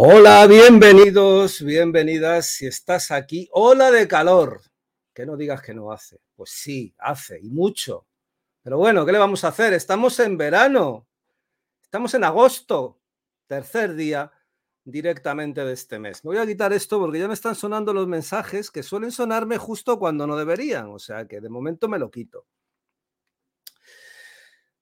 Hola, bienvenidos, bienvenidas. Si estás aquí, hola de calor. Que no digas que no hace. Pues sí, hace y mucho. Pero bueno, ¿qué le vamos a hacer? Estamos en verano. Estamos en agosto, tercer día directamente de este mes. Me voy a quitar esto porque ya me están sonando los mensajes que suelen sonarme justo cuando no deberían. O sea que de momento me lo quito.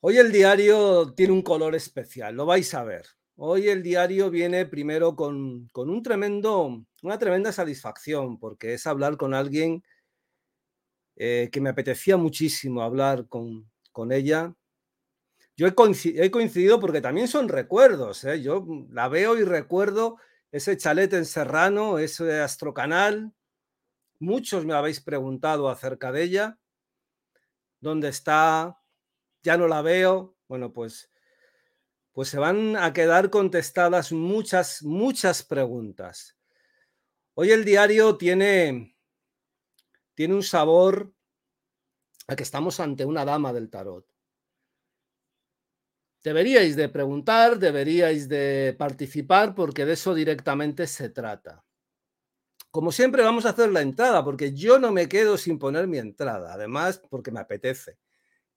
Hoy el diario tiene un color especial, lo vais a ver. Hoy el diario viene primero con, un tremendo, una tremenda satisfacción, porque es hablar con alguien eh, que me apetecía muchísimo hablar con, ella. Yo he coincidido, porque también son recuerdos. ¿eh? Yo la veo y recuerdo ese chalet en Serrano, ese astrocanal. Muchos me habéis preguntado acerca de ella. ¿Dónde está? Ya no la veo. Bueno, pues pues se van a quedar contestadas muchas, muchas preguntas. Hoy el diario tiene, tiene un sabor a que estamos ante una dama del tarot. Deberíais de preguntar, deberíais de participar, porque de eso directamente se trata. Como siempre vamos a hacer la entrada, porque yo no me quedo sin poner mi entrada, además porque me apetece.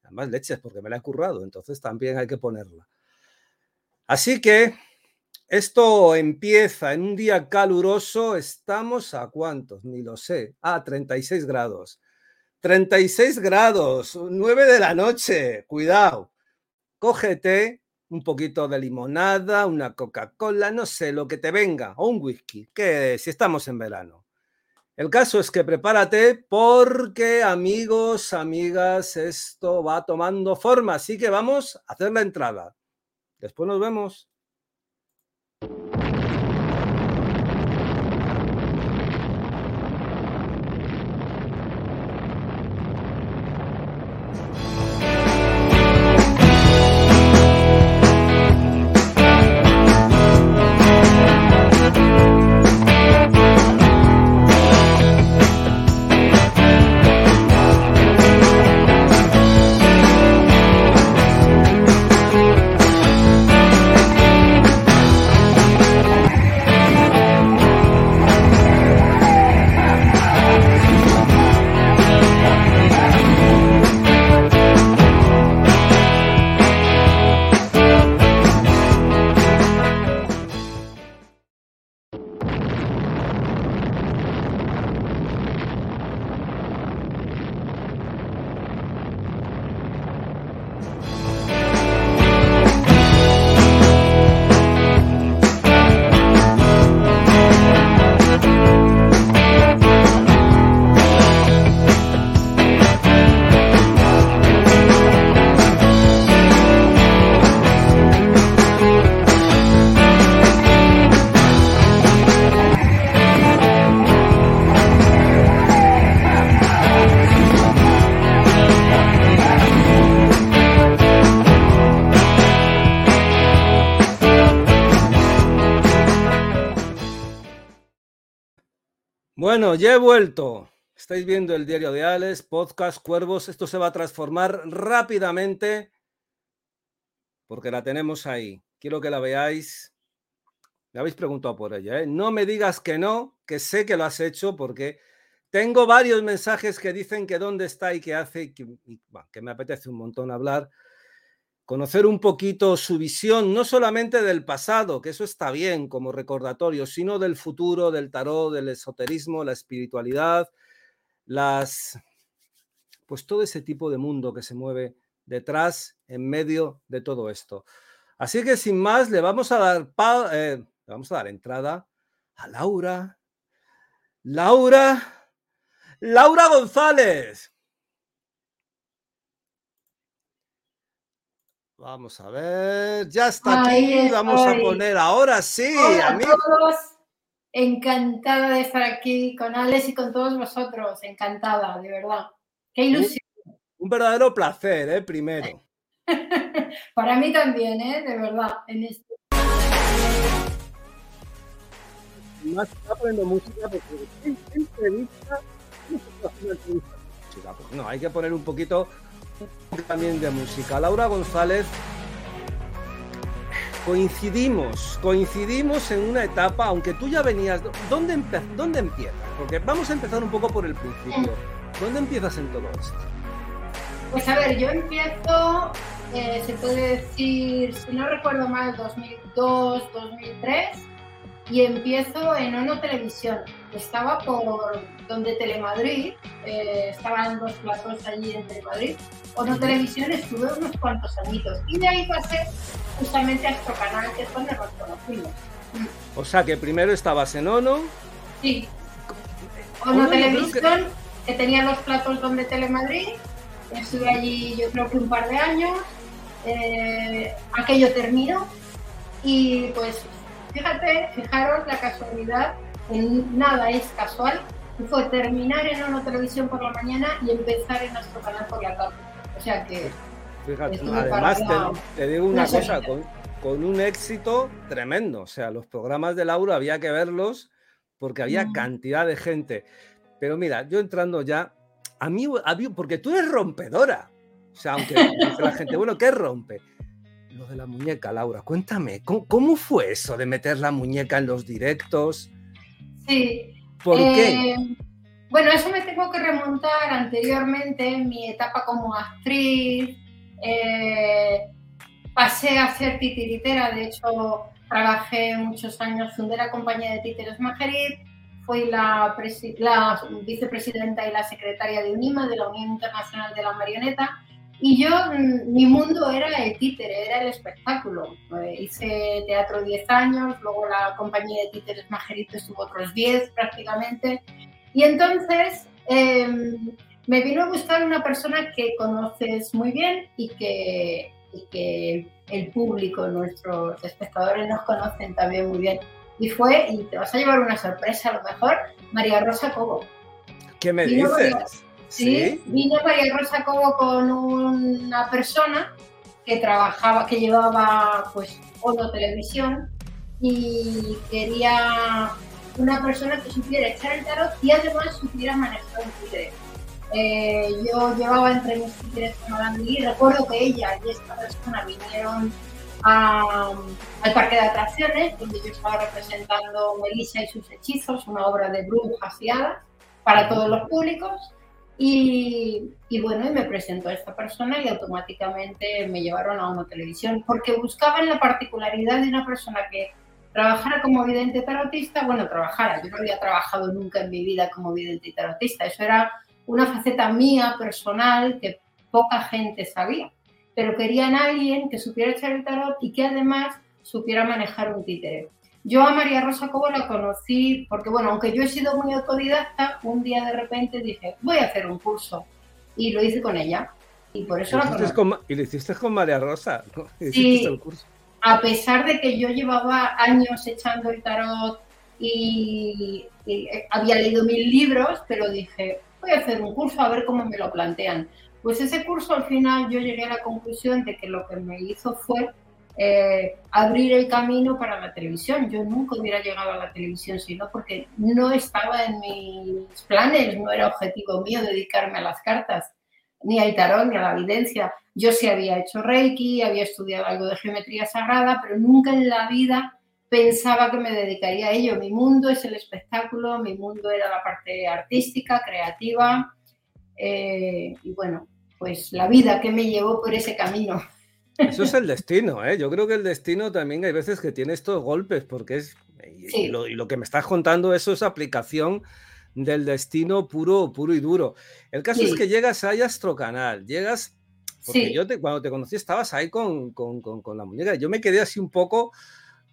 Además leches, porque me la he currado, entonces también hay que ponerla. Así que esto empieza en un día caluroso. Estamos a cuántos, ni lo sé. Ah, 36 grados. 36 grados, 9 de la noche. Cuidado. Cógete un poquito de limonada, una Coca-Cola, no sé, lo que te venga, o un whisky, que si estamos en verano. El caso es que prepárate porque, amigos, amigas, esto va tomando forma. Así que vamos a hacer la entrada. Después nos vemos. Bueno, ya he vuelto. Estáis viendo el diario de Alex, podcast Cuervos. Esto se va a transformar rápidamente porque la tenemos ahí. Quiero que la veáis. Me habéis preguntado por ella. ¿eh? No me digas que no, que sé que lo has hecho porque tengo varios mensajes que dicen que dónde está y qué hace, que, que me apetece un montón hablar conocer un poquito su visión, no solamente del pasado, que eso está bien como recordatorio, sino del futuro, del tarot, del esoterismo, la espiritualidad, las, pues todo ese tipo de mundo que se mueve detrás, en medio de todo esto. Así que sin más, le vamos a dar, eh, vamos a dar entrada a Laura. Laura, Laura González. Vamos a ver, ya está aquí, vamos a poner ahora sí. Hola a todos, encantada de estar aquí con Alex y con todos vosotros, encantada, de verdad. Qué ilusión. Un, verdadero placer, ¿eh? Primero. Para mí también, ¿eh? De verdad, en este. Más está poniendo música porque entrevista, no, hay que poner un poquito también de música. Laura González coincidimos, coincidimos en una etapa, aunque tú ya venías, ¿dónde, ¿dónde empiezas? Porque vamos a empezar un poco por el principio. ¿Dónde empiezas en todo esto? Pues a ver, yo empiezo, eh, se puede decir, si no recuerdo mal, 2002, 2003, y empiezo en Ono Televisión. Estaba por donde Telemadrid, eh, estaban los platos allí en Telemadrid. Ono Televisión estuve unos cuantos añitos y de ahí pasé justamente a nuestro canal, que es donde nos conocimos. O sea que primero estabas en Ono. Sí. Ono, Televisión, que... tenía los platos donde Telemadrid. Estuve allí yo creo que un par de años. Eh, aquello terminó y pues fíjate, fijaros la casualidad, en nada es casual, fue terminar en una televisión por la mañana y empezar en nuestro canal por la tarde. O sea que. Fíjate, además te, digo una, cosa, con, un éxito tremendo. O sea, los programas de Laura había que verlos porque había mm. cantidad de gente. Pero mira, yo entrando ya, a mí, porque tú eres rompedora. O sea, aunque la gente, bueno, ¿qué rompe? Lo de la muñeca, Laura, cuéntame, ¿cómo, fue eso de meter la muñeca en los directos? Sí. ¿Por qué? Eh, bueno, eso me tengo que remontar anteriormente en mi etapa como actriz. Eh, pasé a ser titiritera, de hecho trabajé muchos años, fundé la compañía de títeres Majerit, fui la, la, vicepresidenta y la secretaria de UNIMA, de la Unión Internacional de la Marioneta, y yo, mm, mi mundo era el títere, era el espectáculo. Eh, hice teatro 10 años, luego la compañía de títeres Majerit estuvo otros 10 prácticamente, y entonces em, me vino a buscar una persona que conoces muy bien y que, que el público, nuestros espectadores nos conocen también muy bien. Y fue, y te vas a llevar una sorpresa a lo mejor, María Rosa Cobo. ¿Qué me dices? ¿Sí? vino María Rosa Cobo con una persona que trabajaba, que llevaba pues Ono Televisión y quería una persona que supiera echar el tarot y además supiera manejar un tigre. Eh, yo llevaba entre mis títeres con y recuerdo que ella y esta persona vinieron al parque de atracciones, donde yo estaba representando Melissa y sus hechizos, una obra de brujas y hadas para todos los públicos. Y, bueno, y me presentó a esta persona y automáticamente me llevaron a una televisión, porque buscaban la particularidad de una persona que trabajara como vidente tarotista, bueno, trabajara, yo no había trabajado nunca en mi vida como vidente tarotista, eso era una faceta mía, personal, que poca gente sabía, pero querían a alguien que supiera echar el tarot y que además supiera manejar un títere. Yo a María Rosa Cobo la conocí porque, bueno, aunque yo he sido muy autodidacta, un día de repente dije, voy a hacer un curso. Y lo hice con ella. Y por eso la conocí. y lo hiciste con María Rosa. Sí, el curso a pesar de que yo llevaba años echando el tarot y, había leído mil libros, pero dije, voy a hacer un curso a ver cómo me lo plantean. Pues ese curso al final yo llegué a la conclusión de que lo que me hizo fue eh, abrir el camino para la televisión. Yo nunca hubiera llegado a la televisión sino porque no estaba en mis planes, no era objetivo mío dedicarme a las cartas ni al tarot ni a la evidencia. Yo sí había hecho Reiki, había estudiado algo de geometría sagrada, pero nunca en la vida pensaba que me dedicaría a ello. Mi mundo es el espectáculo, mi mundo era la parte artística, creativa. Eh, y bueno, pues la vida que me llevó por ese camino. Eso es el destino, ¿eh? Yo creo que el destino también hay veces que tiene estos golpes, porque es. Y, lo, y lo, que me estás contando, eso es aplicación del destino puro, puro y duro. El caso es que llegas a Astrocanal, llegas, porque yo te, cuando te conocí estabas ahí con, con, con, la muñeca, yo me quedé así un poco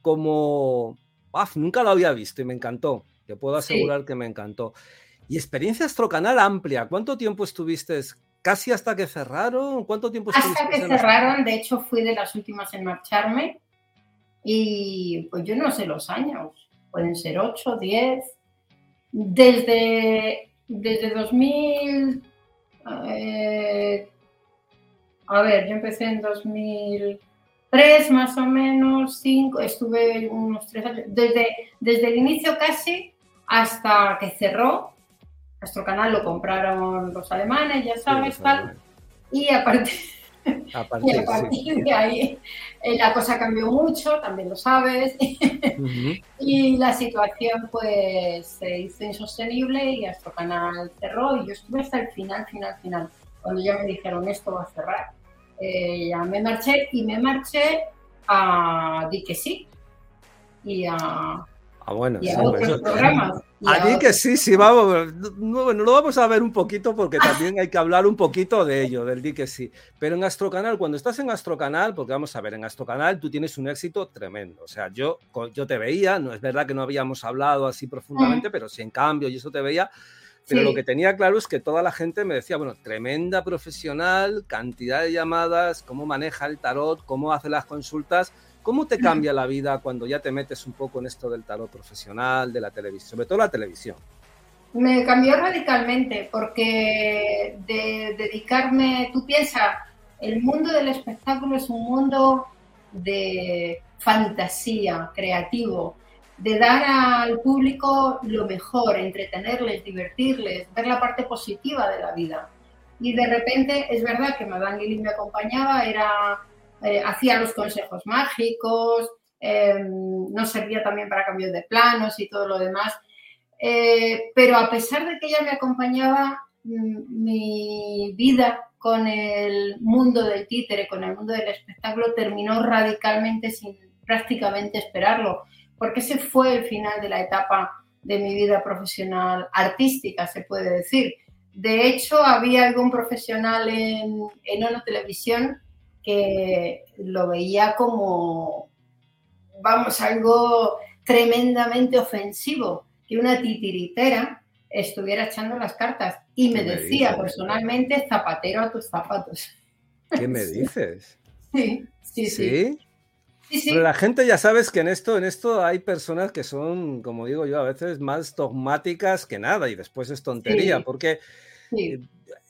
como, nunca lo había visto y me encantó, te puedo asegurar que me encantó. Y experiencia Astrocanal amplia, ¿cuánto tiempo estuviste? ¿Casi hasta que cerraron? ¿Cuánto tiempo Hasta que cerraron, de hecho fui de las últimas en marcharme. Y pues yo no sé los años, pueden ser 8, 10, desde, desde 2000, eh, a ver, yo empecé en 2003 más o menos, 5, estuve unos tres años, desde, desde el inicio casi hasta que cerró, nuestro canal lo compraron los alemanes, ya sabes, tal, y aparte, A partir, de ahí eh, la cosa cambió mucho, también lo sabes, y la situación pues se hizo insostenible y nuestro canal cerró. Y yo estuve hasta el final, final, final. Cuando ya me dijeron esto va a cerrar, eh, ya me marché y me marché a Di que sí. Y a Ah, bueno, sí, que sí, sí, vamos. bueno, lo vamos a ver un poquito porque también hay que hablar un poquito de ello, del di que sí. Pero en Astrocanal, cuando estás en Astrocanal, porque vamos a ver, en Astrocanal tú tienes un éxito tremendo. O sea, yo, yo te veía, no es verdad que no habíamos hablado así profundamente, pero sí en cambio, y eso te veía. Pero lo que tenía claro es que toda la gente me decía, bueno, tremenda profesional, cantidad de llamadas, cómo maneja el tarot, cómo hace las consultas ¿Cómo te cambia la vida cuando ya te metes un poco en esto del tarot profesional, de la televisión, sobre todo la televisión? Me cambió radicalmente porque de dedicarme, tú piensas, el mundo del espectáculo es un mundo de fantasía, creativo, de dar al público lo mejor, entretenerles, divertirles, ver la parte positiva de la vida. Y de repente es verdad que Madame Lili me acompañaba, era eh, hacía los consejos mágicos, em, nos servía también para cambios de planos y todo lo demás. Eh, pero a pesar de que ella me acompañaba, mm, mi vida con el mundo del títere, con el mundo del espectáculo, terminó radicalmente sin prácticamente esperarlo, porque ese fue el final de la etapa de mi vida profesional artística, se puede decir. De hecho, había algún profesional en, en Ono Televisión que lo veía como, vamos, algo tremendamente ofensivo, que una titiritera estuviera echando las cartas. Y me, decía personalmente, zapatero a tus zapatos. ¿Qué me dices? sí, sí, sí. ¿Sí? Pero la gente ya sabes que en esto, en esto hay personas que son, como digo yo, a veces más dogmáticas que nada y después es tontería, porque eh,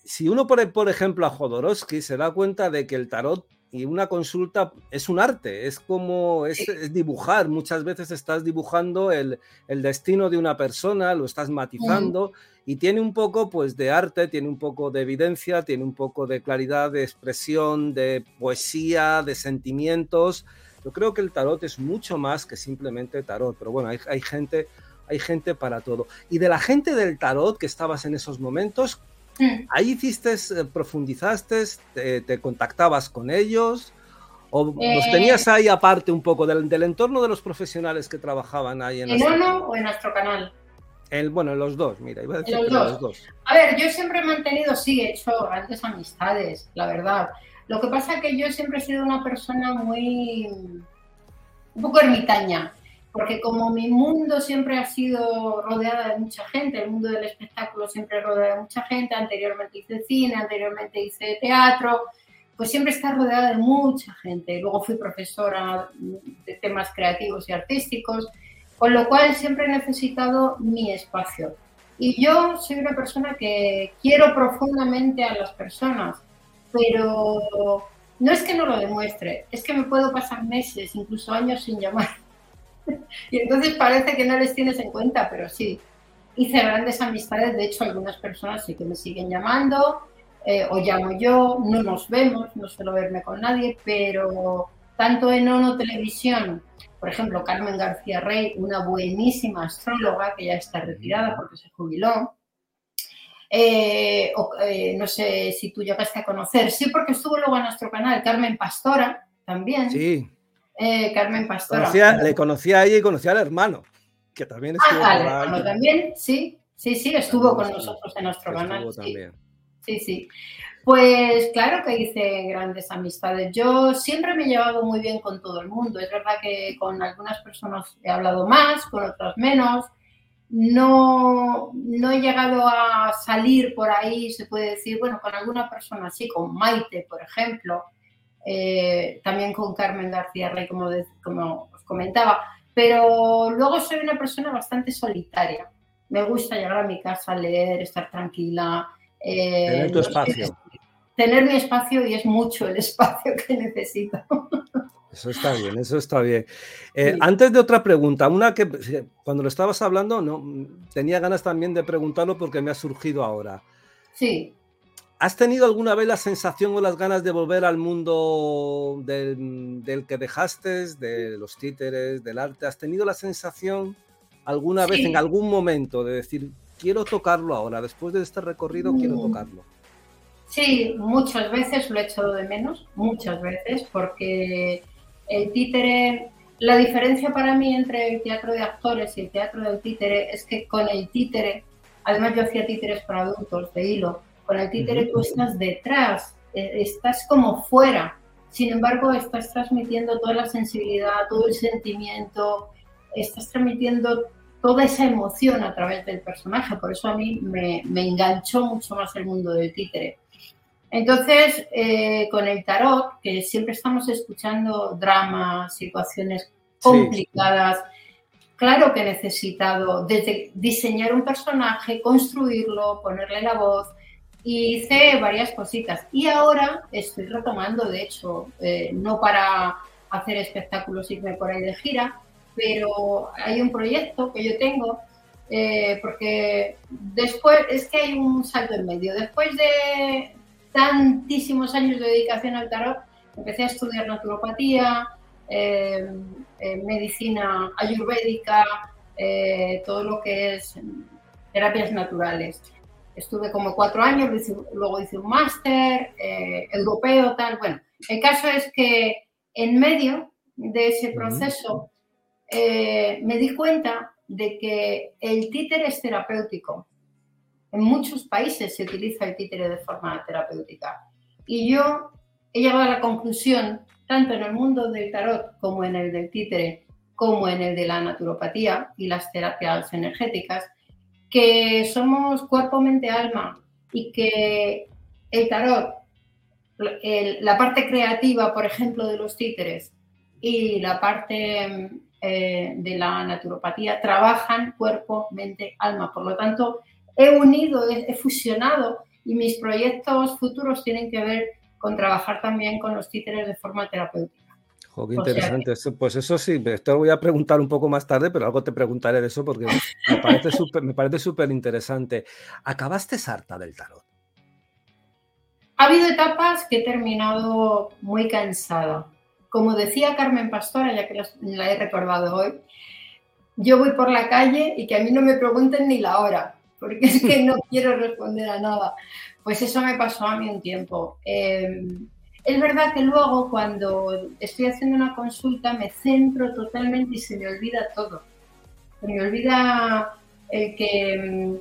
si uno pone, por ejemplo, a Jodorowsky, se da cuenta de que el tarot y una consulta es un arte, es como es, dibujar. Muchas veces estás dibujando el, destino de una persona, lo estás matizando y tiene un poco pues de arte, tiene un poco de evidencia, tiene un poco de claridad de expresión, de poesía, de sentimientos. Yo creo que el tarot es mucho más que simplemente tarot, pero bueno, hay, hay gente, hay gente para todo. Y de la gente del tarot que estabas en esos momentos, Mm. ¿Ahí hiciste, eh, profundizaste, te, contactabas con ellos? ¿O los eh, tenías ahí aparte un poco del, entorno de los profesionales que trabajaban ahí en ¿En uno o en nuestro canal? El, bueno, en los dos, mira, iba a decir los, dos. A ver, yo siempre he mantenido, sí, he hecho grandes amistades, la verdad. Lo que pasa es que yo siempre he sido una persona muy. un poco ermitaña porque como mi mundo siempre ha sido rodeada de mucha gente, el mundo del espectáculo siempre rodea de mucha gente, anteriormente hice cine, anteriormente hice teatro, pues siempre está rodeada de mucha gente. Luego fui profesora de temas creativos y artísticos, con lo cual siempre he necesitado mi espacio. Y yo soy una persona que quiero profundamente a las personas, pero no es que no lo demuestre, es que me puedo pasar meses, incluso años sin llamar y entonces parece que no les tienes en cuenta, pero sí, hice grandes amistades, de hecho algunas personas sí que me siguen llamando, eh, o llamo yo, no nos vemos, no suelo verme con nadie, pero tanto en ONO Televisión, por ejemplo, Carmen García Rey, una buenísima astróloga que ya está retirada porque se jubiló, eh, eh, no sé si tú llegaste a conocer, sí, porque estuvo luego en nuestro canal, Carmen Pastora también. Sí, eh, Carmen Pastora. le conocía a ella y conocía al hermano, que también estuvo. Ah, hermano también, sí, sí, sí, estuvo con nosotros en nuestro canal. Sí. sí, Pues claro que hice grandes amistades. Yo siempre me he llevado muy bien con todo el mundo. Es verdad que con algunas personas he hablado más, con otras menos. No, no he llegado a salir por ahí, se puede decir, bueno, con alguna persona sí, con Maite, por ejemplo, eh, también con Carmen García Rey, como, como os comentaba, pero luego soy una persona bastante solitaria. Me gusta llegar a mi casa leer, estar tranquila. Eh, tener tu espacio. Tener mi espacio y es mucho el espacio que necesito. Eso está bien, eso está bien. Eh, antes de otra pregunta, una que cuando lo estabas hablando, no tenía ganas también de preguntarlo porque me ha surgido ahora. Sí. ¿Has tenido alguna vez la sensación o las ganas de volver al mundo del, que dejaste, de los títeres, del arte? ¿Has tenido la sensación alguna vez, en algún momento, de decir, quiero tocarlo ahora, después de este recorrido quiero mm. tocarlo? Sí, muchas veces lo he echado de menos, muchas veces, porque el títere, la diferencia para mí entre el teatro de actores y el teatro del títere es que con el títere, además yo hacía títeres para adultos de hilo, con el títere tú estás detrás, e, estás como fuera, sin embargo estás transmitiendo toda la sensibilidad, todo el sentimiento, estás transmitiendo toda esa emoción a través del personaje, por eso a mí me, me enganchó mucho más el mundo del títere. Entonces, eh, con el tarot, que siempre estamos escuchando dramas, situaciones complicadas, claro que he necesitado desde diseñar un personaje, construirlo, ponerle la voz, y hice varias cositas. Y ahora estoy retomando, de hecho, eh, no para hacer espectáculos y irme por ahí de gira, pero hay un proyecto que yo tengo, eh, porque después, es que hay un salto en medio. Después de, tantísimos años de dedicación al tarot, empecé a estudiar naturopatía, eh, medicina ayurvédica, todo lo que es terapias naturales. Estuve como cuatro años, luego hice un máster europeo, tal. Bueno, el caso es que en medio de ese proceso me di cuenta de que el títer es terapéutico en muchos países se utiliza el títere de forma terapéutica. Y yo he llegado a la conclusión, tanto en el mundo del tarot como en el del títere, como en el de la naturopatía y las terapias energéticas, que somos cuerpo, mente, alma y que el tarot, la parte creativa, por ejemplo, de los títeres y la parte eh, de la naturopatía trabajan cuerpo, mente, alma. Por lo tanto, he unido, he, fusionado y mis proyectos futuros tienen que ver con trabajar también con los títeres de forma terapéutica. Qué interesante. Pues eso sí, te lo voy a preguntar un poco más tarde, pero algo te preguntaré de eso porque me parece súper me parece súper interesante. ¿Acabaste harta del tarot? Ha habido etapas que he terminado muy cansada. Como decía Carmen Pastora, ya que la he recordado hoy, yo voy por la calle y que a mí no me pregunten ni la hora porque es que no quiero responder a nada. Pues eso me pasó a mí un tiempo. Em, es verdad que luego cuando estoy haciendo una consulta me centro totalmente y se me olvida todo. Se me olvida el que... Em,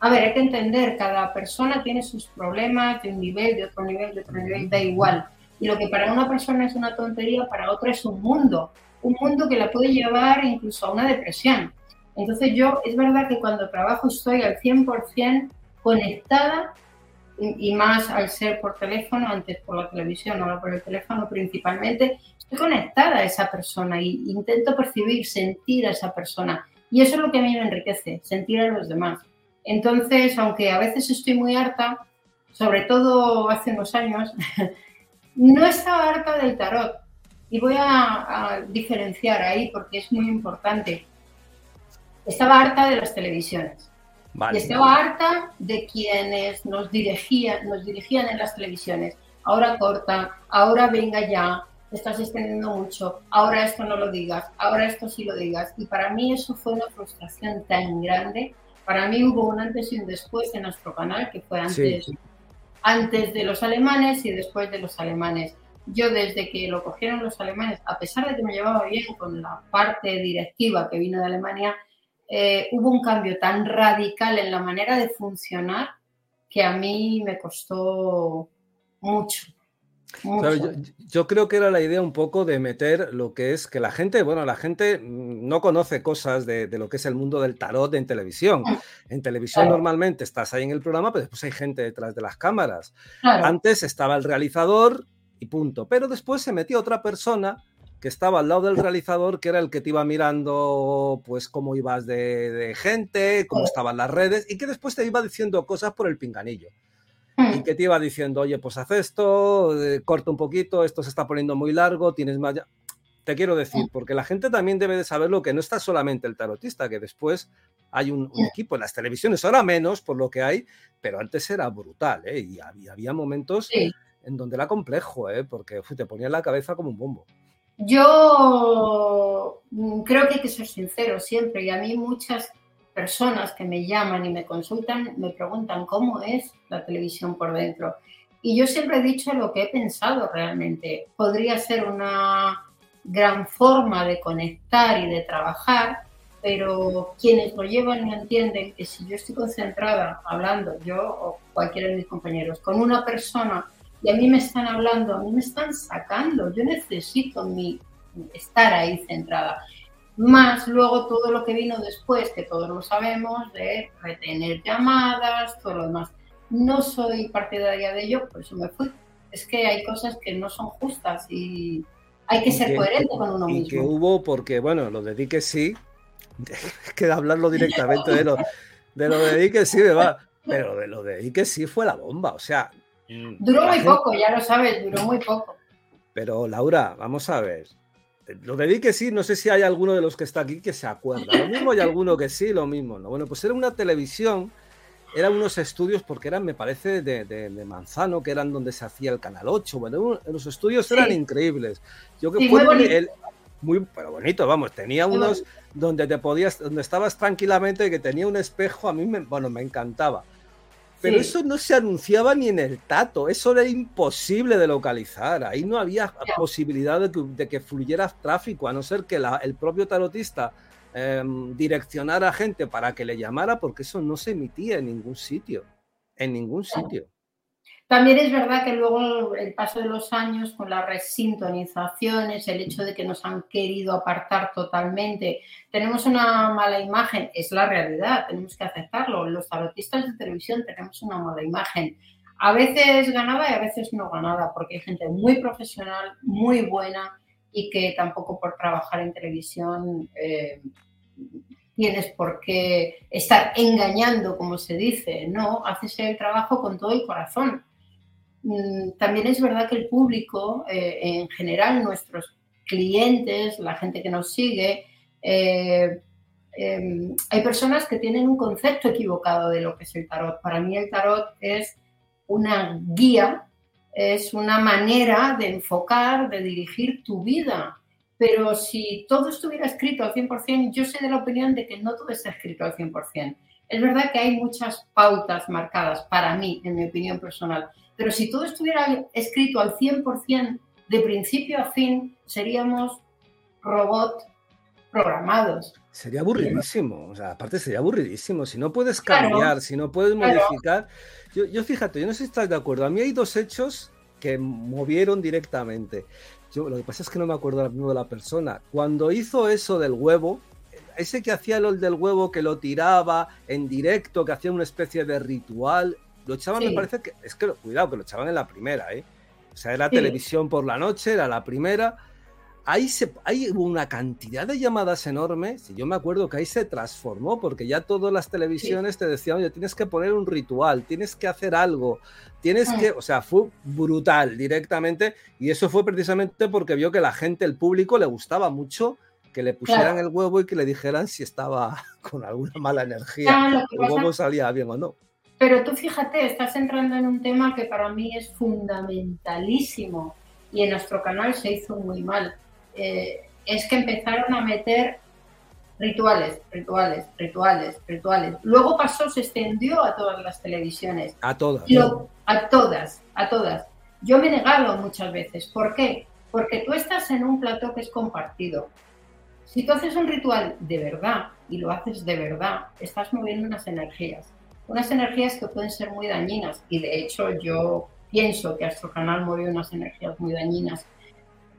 a ver, hay que entender, cada persona tiene sus problemas de un nivel, de otro nivel, de otro nivel, da igual. Y lo que para una persona es una tontería, para otra es un mundo. Un mundo que la puede llevar incluso a una depresión. Entonces yo, es verdad que cuando trabajo estoy al 100% conectada y, más al ser por teléfono, antes por la televisión, ahora por el teléfono principalmente, estoy conectada a esa persona e intento percibir, sentir a esa persona. Y eso es lo que a mí me enriquece, sentir a los demás. Entonces, aunque a veces estoy muy harta, sobre todo hace unos años, no estaba harta del tarot. Y voy a diferenciar ahí porque es muy importante estaba harta de las televisiones. Y estaba harta de quienes nos dirigían, nos dirigían en las televisiones. Ahora corta, ahora venga ya, estás extendiendo mucho, ahora esto no lo digas, ahora esto sí lo digas. Y para mí eso fue una frustración tan grande. Para mí hubo un antes y un después en nuestro canal, que fue antes, antes de los alemanes y después de los alemanes. Yo desde que lo cogieron los alemanes, a pesar de que me llevaba bien con la parte directiva que vino de Alemania, eh, hubo un cambio tan radical en la manera de funcionar que a mí me costó mucho. yo, creo que era la idea un poco de meter lo que es que la gente, bueno, la gente no conoce cosas de, lo que es el mundo del tarot en televisión. Mm. En televisión normalmente estás ahí en el programa, pero después hay gente detrás de las cámaras. Antes estaba el realizador y punto. Pero después se metió otra persona que estaba al lado del realizador, que era el que te iba mirando, pues, cómo ibas de, gente, cómo estaban las redes, y que después te iba diciendo cosas por el pinganillo. Y hmm. que te iba diciendo, oye, pues haz esto, eh, corta un poquito, esto se está poniendo muy largo, tienes más... te quiero decir, porque la gente también debe de saber lo que no está solamente el tarotista, que después hay un, equipo en las televisiones, ahora menos por lo que hay, pero antes era brutal, ¿eh? Y había, había momentos en donde era complejo, ¿eh? Porque te ponía la cabeza como un bombo. Yo mm, creo que hay que ser sincero siempre y a mí muchas personas que me llaman y me consultan me preguntan cómo es la televisión por dentro. Y yo siempre he dicho lo que he pensado realmente. Podría ser una gran forma de conectar y de trabajar, pero quienes lo llevan no entienden que si yo estoy concentrada hablando, yo o cualquiera de mis compañeros, con una persona y a mí me están hablando, a mí me están sacando, yo necesito mi, estar ahí centrada. Más luego todo lo que vino después, que todos lo sabemos, de retener llamadas, todo lo demás. No soy partidaria de ello, por eso me fui. Es que hay cosas que no son justas y hay que ser coherente con uno mismo. Y que hubo, porque bueno, lo de que sí, que hablarlo directamente de lo de, lo de que sí me va, pero de lo de que sí fue la bomba, o sea, duró muy poco, ya lo sabes, duró muy poco. Pero Laura, vamos a ver. Lo de que sí, no sé si hay alguno de los que está aquí que se acuerda. Lo mismo hay alguno que sí, lo mismo. ¿no? Bueno, pues era una televisión, eran unos estudios, porque eran, me parece, de, Manzano, que eran donde se hacía el Canal 8. Bueno, los estudios eran increíbles. Yo que muy, bonito. muy pero bonito, vamos, tenía unos donde te podías, donde estabas tranquilamente, que tenía un espejo, a mí me, bueno, me encantaba. Pero eso no se anunciaba ni en el tato, eso era imposible de localizar. Ahí no había posibilidad de que, fluyera tráfico, a no ser que el propio tarotista em, direccionara a gente para que le llamara, porque eso no se emitía en ningún sitio. En ningún sitio. También es verdad que luego el paso de los años con las resintonizaciones, el hecho de que nos han querido apartar totalmente, tenemos una mala imagen, es la realidad, tenemos que aceptarlo. Los tarotistas de televisión tenemos una mala imagen. A veces ganaba y a veces no ganaba, porque hay gente muy profesional, muy buena y que tampoco por trabajar en televisión eh, tienes por qué estar engañando, como se dice, no, haces el trabajo con todo el corazón también es verdad que el público, eh, en general nuestros clientes, la gente que nos sigue, eh, em, hay personas que tienen un concepto equivocado de lo que es el tarot. Para mí el tarot es una guía, es una manera de enfocar, de dirigir tu vida. Pero si todo estuviera escrito al 100%, yo soy de la opinión de que no todo está escrito al 100%. Es verdad que hay muchas pautas marcadas para mí, en mi opinión personal, pero si todo estuviera escrito al 100% de principio a fin, seríamos robots programados. Sería aburridísimo, o sea, aparte sería aburridísimo. Si no puedes cambiar, si no puedes modificar. Yo, yo, fíjate, yo no sé si estás de acuerdo. A mí hay dos hechos que movieron directamente. Yo, lo que pasa es que no me acuerdo mismo de la persona. Cuando hizo eso del huevo, ese que hacía lo del huevo, que lo tiraba en directo, que hacía una especie de ritual, lo echaban, me parece que. Es que, cuidado, que lo echaban en la primera, ¿eh? O sea, era televisión por la noche, era la primera. Ahí se, hay una cantidad de llamadas enormes. Y yo me acuerdo que ahí se transformó, porque ya todas las televisiones te decían, oye, tienes que poner un ritual, tienes que hacer algo, tienes ah. que. O sea, fue brutal directamente. Y eso fue precisamente porque vio que la gente, el público, le gustaba mucho que le pusieran el huevo y que le dijeran si estaba con alguna mala energía, o cómo salía bien o no. Pero tú fíjate, estás entrando en un tema que para mí es fundamentalísimo y en nuestro canal se hizo muy mal. Eh, es que empezaron a meter rituales, rituales, rituales, rituales. Luego pasó, se extendió a todas las televisiones. A todas. a todas, a todas. Yo me he negado muchas veces. ¿Por qué? Porque tú estás en un plato que es compartido. Si tú haces un ritual de verdad y lo haces de verdad, estás moviendo unas energías unas energías que pueden ser muy dañinas y de hecho yo pienso que nuestro canal mueve unas energías muy dañinas.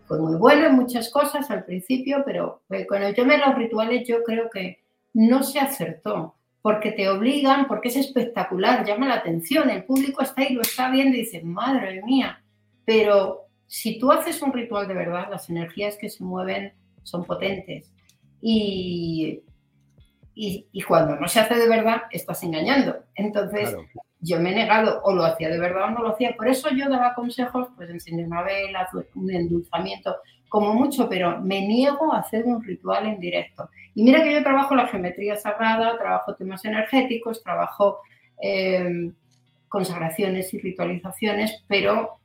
Fue muy bueno en muchas cosas al principio, pero eh, con el tema de los rituales yo creo que no se acertó, porque te obligan, porque es espectacular, llama la atención, el público está ahí, lo está viendo y dice, madre mía, pero si tú haces un ritual de verdad, las energías que se mueven son potentes. Y y, cuando no se hace de verdad, estás engañando. Entonces, yo me he negado, o lo hacía de verdad o no lo hacía. Por eso yo daba consejos, pues encender una vela, un endulzamiento, como mucho, pero me niego a hacer un ritual en directo. Y mira que yo trabajo la geometría sagrada, trabajo temas energéticos, trabajo eh, consagraciones y ritualizaciones, pero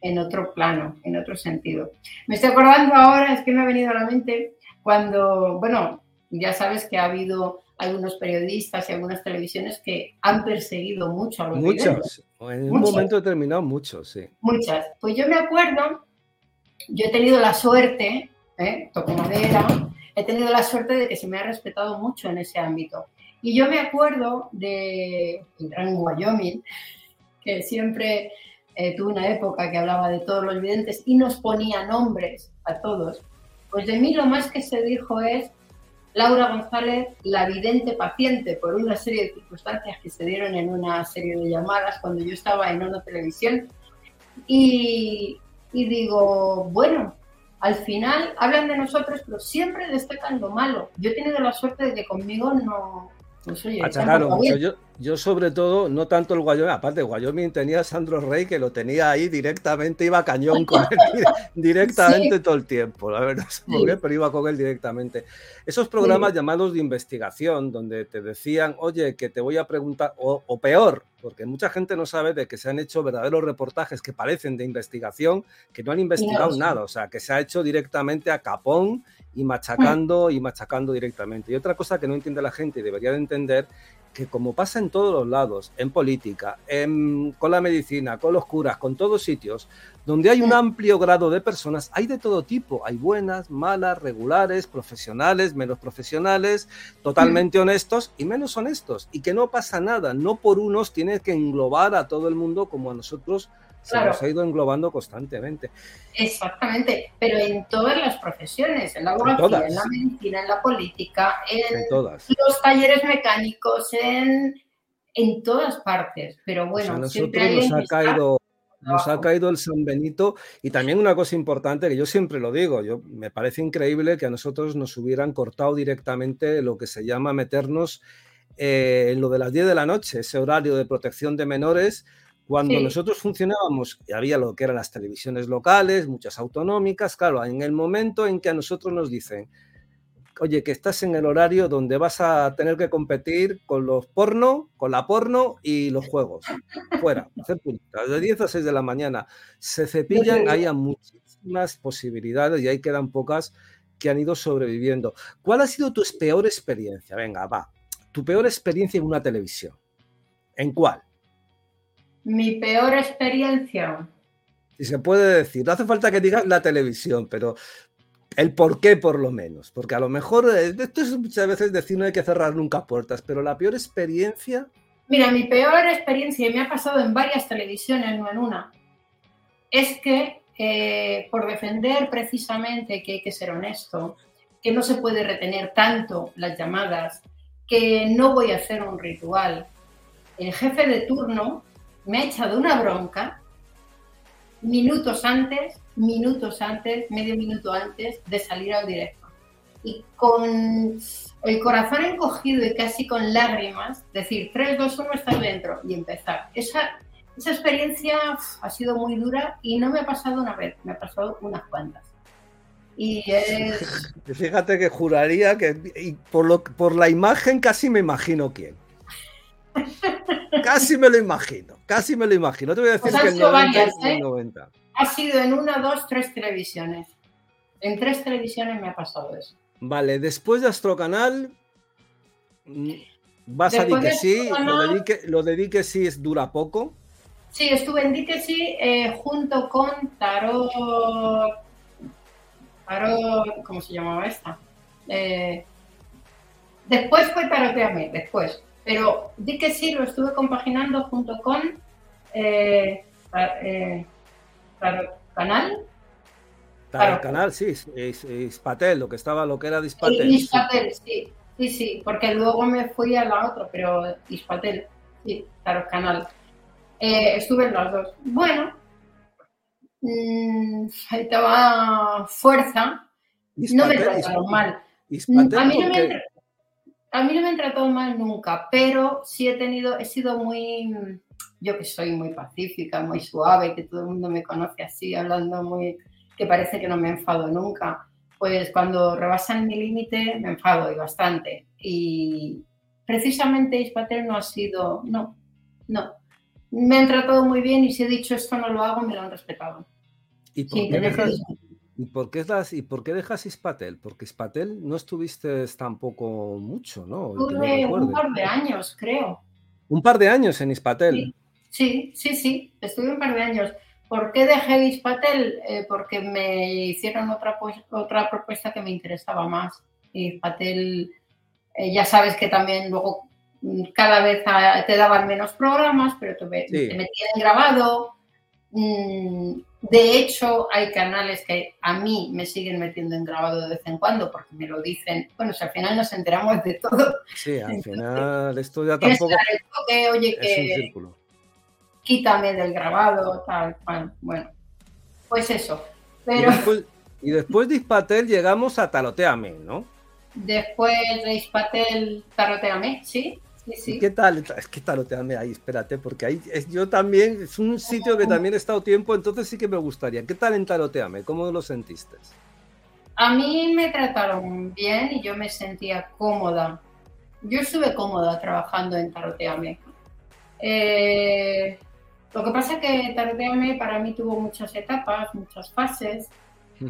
en otro plano, en otro sentido. Me estoy acordando ahora, es que me ha venido a la mente cuando, bueno, ya sabes que ha habido algunos periodistas y algunas televisiones que han perseguido mucho a los Muchas, en un momento determinado muchos, sí. Muchas. Pues yo me acuerdo, yo he tenido la suerte, ¿eh? toco madera, he tenido la suerte de que se me ha respetado mucho en ese ámbito. Y yo me acuerdo de en Wyoming, que siempre eh, tuve una época que hablaba de todos los videntes y nos ponía nombres a todos. Pues de mí lo más que se dijo es Laura González, la vidente paciente, por una serie de circunstancias que se dieron en una serie de llamadas cuando yo estaba en una televisión. Y, digo, bueno, al final hablan de nosotros, pero siempre destacan lo malo. Yo he tenido la suerte de que conmigo no, pues mucho. Yo, sobre todo, no tanto el Wyoming, aparte Wyoming tenía a Sandro Rey que lo tenía ahí directamente, iba cañón con él directamente todo el tiempo. La verdad, qué, pero iba con él directamente. Esos programas llamados de investigación, donde te decían, oye, que te voy a preguntar, o, peor, porque mucha gente no sabe de que se han hecho verdaderos reportajes que parecen de investigación, que no han investigado nada, o sea, que se ha hecho directamente a capón y machacando y machacando directamente. Y otra cosa que no entiende la gente y debería de entender, que como pasa en todos los lados, en política, con la medicina, con los curas, con todos sitios, donde hay un amplio grado de personas, hay de todo tipo, hay buenas, malas, regulares, profesionales, menos profesionales, totalmente honestos y menos honestos, y que no pasa nada, no por unos tiene que englobar a todo el mundo como a nosotros se nos ha ido englobando constantemente. Exactamente, pero en todas las profesiones, en la abogacía, en, la medicina, en la política, en, los talleres mecánicos, en, en todas partes. Pero bueno, nosotros nos ha caído nos ha caído el San Benito y también una cosa importante que yo siempre lo digo, yo me parece increíble que a nosotros nos hubieran cortado directamente lo que se llama meternos eh, en lo de las 10 de la noche, ese horario de protección de menores, cuando nosotros funcionábamos, y había lo que eran las televisiones locales, muchas autonómicas, claro, en el momento en que a nosotros nos dicen, oye, que estás en el horario donde vas a tener que competir con los porno, con la porno y los juegos. Fuera, hacer puntas. De 10 a 6 de la mañana se cepillan, hay muchísimas posibilidades y ahí quedan pocas que han ido sobreviviendo. ¿Cuál ha sido tu peor experiencia? Venga, va. Tu peor experiencia en una televisión. ¿En cuál? Mi peor experiencia. Si se puede decir, no hace falta que digas la televisión, pero el por qué por lo menos, porque a lo mejor eh, esto es muchas veces decir no hay que cerrar nunca puertas, pero la peor experiencia... Mira, mi peor experiencia, y me ha pasado en varias televisiones, no en una, es que eh, por defender precisamente que hay que ser honesto, que no se puede retener tanto las llamadas, que no voy a hacer un ritual, el jefe de turno me ha echado una bronca minutos antes, minutos antes, medio minuto antes de salir al directo. Y con el corazón encogido y casi con lágrimas, decir 3, 2, 1, estás dentro y empezar. Esa, esa experiencia ha sido muy dura y no me ha pasado una vez, me ha pasado unas cuantas. Y Fíjate que juraría que por, lo, por la imagen casi me imagino quién. Casi me lo imagino, casi me lo imagino. Te voy a decir pues que en 90, ¿eh? Ha sido en una, dos, tres televisiones. En tres televisiones me ha pasado eso. Vale, después de Astrocanal, mm, vas a decir que sí, lo de, sí es dura poco. Sí, estuve en Dique sí eh, junto con Tarot, Tarot, ¿cómo se llamaba esta? Eh, después fue Taroteame, después. Pero di que sí, lo estuve compaginando junto con eh, eh, Canal. Claro, Canal, sí, Ispatel, lo que estaba, lo que era de Ispatel. Ispatel, sí, sí, sí, porque luego me fui a la otra, pero Ispatel, sí, claro, Canal. Eh, estuve en las dos. Bueno, mmm, estaba fuerza, no me trataron mal. a mí no me, a mí no me han tratado mal nunca, pero sí he tenido, he sido muy, yo que soy muy pacífica, muy suave, que todo el mundo me conoce así, hablando muy, que parece que no me enfado nunca. Pues cuando rebasan mi límite me enfado y bastante. Y precisamente Ispatel no ha sido, no, no. Me han tratado muy bien y si he dicho esto no lo hago, me lo han respetado. ¿Y por, qué, dejas, ¿y por qué, ¿Y por qué dejas Ispatel? Porque Ispatel no estuviste tampoco mucho, ¿no? Estuve un par de años, creo. Un par de años en Ispatel. Sí, sí, sí, estuve un par de años. ¿Por qué dejé Ispatel? Eh, porque me hicieron otra, otra propuesta que me interesaba más. Ispatel, eh, ya sabes que también luego mm, cada vez te daban menos programas, pero te, metían grabado. Mm, de hecho, hay canales que a mí me siguen metiendo en grabado de vez en cuando porque me lo dicen. Bueno, si al final nos enteramos de todo. Sí, al final esto ya tampoco que, oye, que quítame del grabado, tal cual. Bueno, pues eso. Pero... Y, después, de Ispatel llegamos a Taroteame, ¿no? Después de Ispatel, Taroteame, sí. ¿Qué tal? Es que taroteame ahí, espérate, porque ahí es, yo también, es un sitio que también he estado tiempo, entonces sí que me gustaría. ¿Qué tal en Taroteame? ¿Cómo lo sentiste? A mí me trataron bien y yo me sentía cómoda. Yo estuve cómoda trabajando en Taroteame. Eh, lo que pasa es que Taroteame para mí tuvo muchas etapas, muchas fases.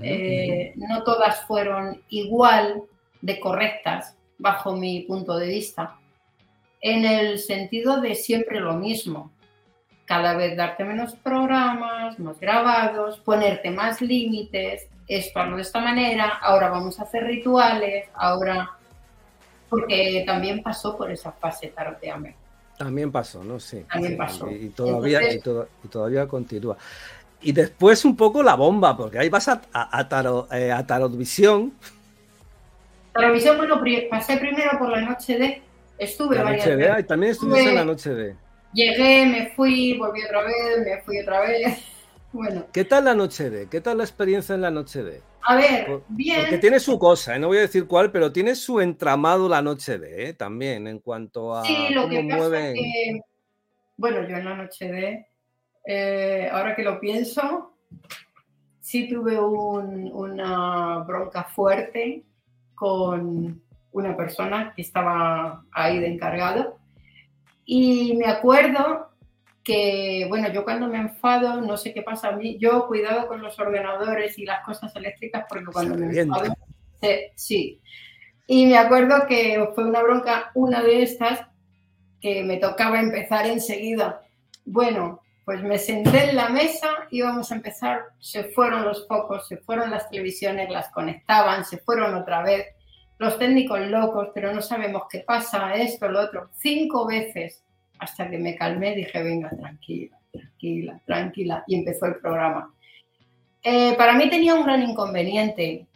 Eh, no todas fueron igual de correctas bajo mi punto de vista en el sentido de siempre lo mismo. Cada vez darte menos programas, más grabados, ponerte más límites, esto hazlo de esta manera, ahora vamos a hacer rituales, ahora... Porque también pasó por esa fase taroteame. También pasó, ¿no? Sí. También pasó. Y, todavía, y, todavía continúa. Y después un poco la bomba, porque ahí vas a, a, tarot, eh, a Tarotvisión. Tarotvisión, bueno, pasé primero por la noche de Estuve la varias noche De, también estuviste en la noche de. Llegué, me fui, volví otra vez, me fui otra vez. Bueno. ¿Qué tal la noche de? ¿Qué tal la experiencia en la noche de? A ver, bien. Porque tiene su cosa, ¿eh? no voy a decir cuál, pero tiene su entramado la noche de, ¿eh? también, en cuanto a. Sí, lo que pasa es que. Bueno, yo en la noche de. Eh, ahora que lo pienso, sí tuve una bronca fuerte con una persona que estaba ahí de encargado. Y me acuerdo que, bueno, yo cuando me enfado, no sé qué pasa a mí, yo cuidado con los ordenadores y las cosas eléctricas porque cuando me enfado, sí. Y me acuerdo que fue una bronca, una de estas, que me tocaba empezar enseguida. Bueno, pues me senté en la mesa, íbamos a empezar, se fueron los focos, se fueron las televisiones, las conectaban, se fueron otra vez los técnicos locos, pero no sabemos qué pasa, esto, lo otro, cinco veces, hasta que me calmé, dije, venga, tranquila, tranquila, tranquila, y empezó el programa. Eh, para mí tenía un gran inconveniente,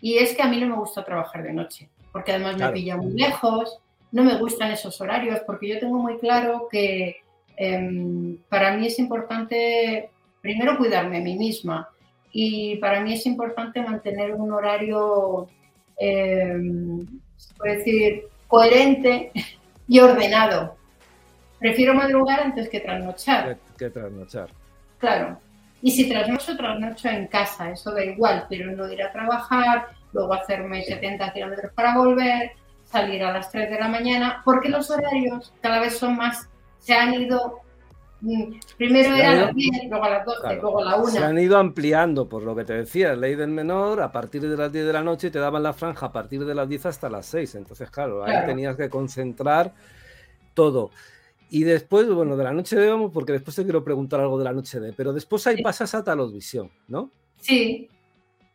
y es que a mí no me gusta trabajar de noche, porque además me pilla muy lejos, no me gustan esos horarios, porque yo tengo muy claro que em, para mí es importante, primero, cuidarme a mí misma, y para mí es importante mantener un horario eh, decir, coherente y ordenado. Prefiero madrugar antes que trasnochar. Que, trasnochar. Claro. Y si trasnocho, trasnocho en casa, eso da igual, pero no ir a trabajar, luego hacerme 70 kilómetros para volver, salir a las 3 de la mañana, porque los horarios cada vez son más, se han ido primero era a las 10, luego a las 12, luego a la 1. Se han ido ampliando, por lo que te decía, ley del menor, a partir de las 10 de la noche te daban la franja a partir de las 10 hasta las 6. Entonces, claro, ahí tenías que concentrar todo. Y después, bueno, de la noche de vamos, porque después te quiero preguntar algo de la noche de, pero después ahí pasas a Visión, ¿no? Sí,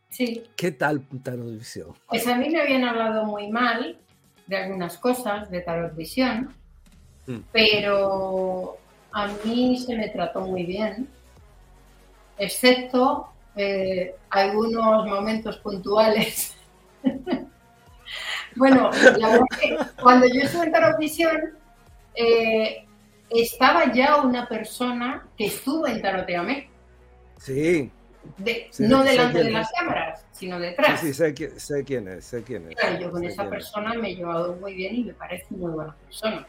sí. ¿Qué tal Visión? Pues a mí me habían hablado muy mal de algunas cosas de Visión, mm. pero a mí se me trató muy bien, excepto eh, algunos momentos puntuales. bueno, la verdad es que cuando yo estuve en Tarotvisión, eh, estaba ya una persona que estuvo en Taroteame. Sí. no delante de las cámaras, sino detrás. Sí, sí, sé, quién es, sé quién es. Claro, yo con esa persona me he llevado muy bien y me parece muy buena persona.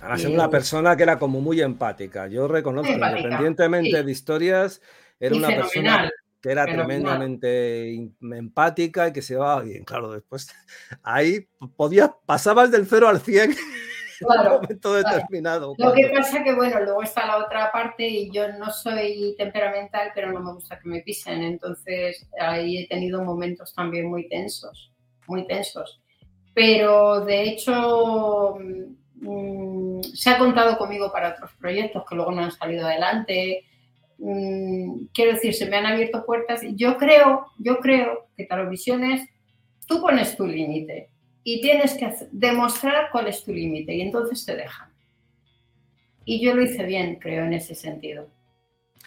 Ahora ser una persona que era como muy empática. Yo reconozco, independientemente de historias, era una persona que era tremendamente empática y que se llevaba bien. Claro, después ahí podías, pasabas del 0 al 100 claro, en un momento determinado. Lo que pasa que, bueno, luego está la otra parte y yo no soy temperamental, pero no me gusta que me pisen. Entonces, ahí he tenido momentos también muy tensos, muy tensos. Pero, de hecho, mm, se ha contado conmigo para otros proyectos que luego no han salido adelante. Mm, quiero decir, se me han abierto puertas. Yo creo, yo creo que Tarovisiones, tú pones tu límite y tienes que demostrar cuál es tu límite y entonces te dejan. Y yo lo hice bien, creo, en ese sentido.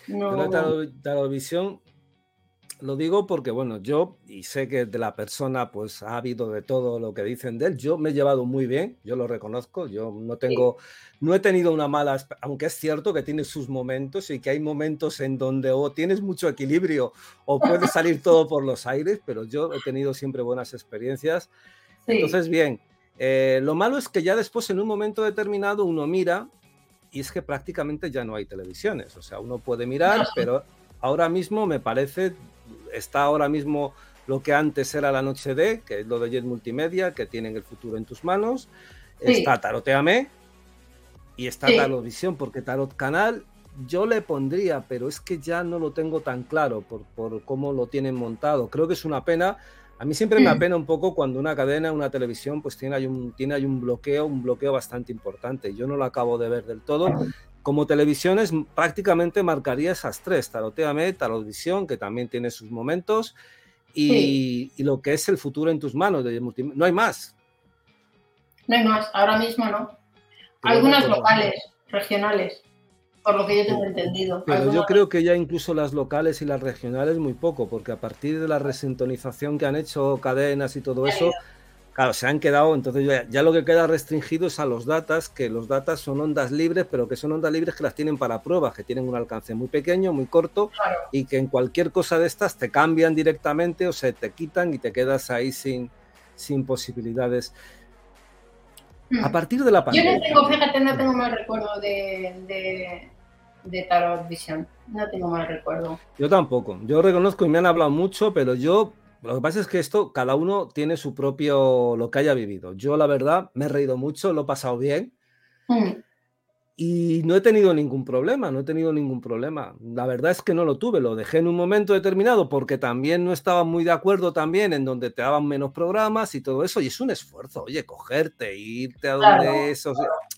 No... Tarovisión, lo digo porque, bueno, yo, y sé que de la persona, pues ha habido de todo lo que dicen de él, yo me he llevado muy bien, yo lo reconozco, yo no tengo, no he tenido una mala, aunque es cierto que tiene sus momentos y que hay momentos en donde o tienes mucho equilibrio o puede salir todo por los aires, pero yo he tenido siempre buenas experiencias. Entonces, bien, eh, lo malo es que ya después, en un momento determinado, uno mira y es que prácticamente ya no hay televisiones. O sea, uno puede mirar, pero ahora mismo me parece, está ahora mismo lo que antes era la noche de, que es lo de Jet Multimedia, que tienen el futuro en tus manos. Está Taroteame y está sí. Visión, porque Tarot Canal yo le pondría, pero es que ya no lo tengo tan claro por, por cómo lo tienen montado. Creo que es una pena a mí siempre me mm. apena un poco cuando una cadena, una televisión, pues tiene ahí un, tiene un bloqueo, un bloqueo bastante importante. Yo no lo acabo de ver del todo. Como televisiones, prácticamente marcaría esas tres, Taroteame, Tarotvisión, que también tiene sus momentos, y, lo que es el futuro en tus manos. De no hay más. No hay más, ahora mismo no. Algunas locales, regionales por lo que yo tengo entendido. Pero yo creo que ya incluso las locales y las regionales muy poco, porque a partir de la resintonización que han hecho cadenas y todo eso, claro, se han quedado, entonces ya, lo que queda restringido es a los datas, que los datas son ondas libres, pero que son ondas libres que las tienen para pruebas, que tienen un alcance muy pequeño, muy corto, y que en cualquier cosa de estas te cambian directamente o se te quitan y te quedas ahí sin, sin posibilidades. A hmm. partir de la pandemia. Yo no tengo, fíjate, no tengo más recuerdo de, de Tarot Vision. No tengo mal recuerdo. Yo tampoco. Yo reconozco y me han hablado mucho, pero yo lo que pasa es que esto, cada uno tiene su propio, lo que haya vivido. Yo, la verdad, me he reído mucho, lo he pasado bien. Mm. Y no he tenido ningún problema, no he tenido ningún problema. La verdad es que no lo tuve, lo dejé en un momento determinado porque también no estaba muy de acuerdo también en donde te daban menos programas y todo eso. Y es un esfuerzo, oye, cogerte, irte a donde eso,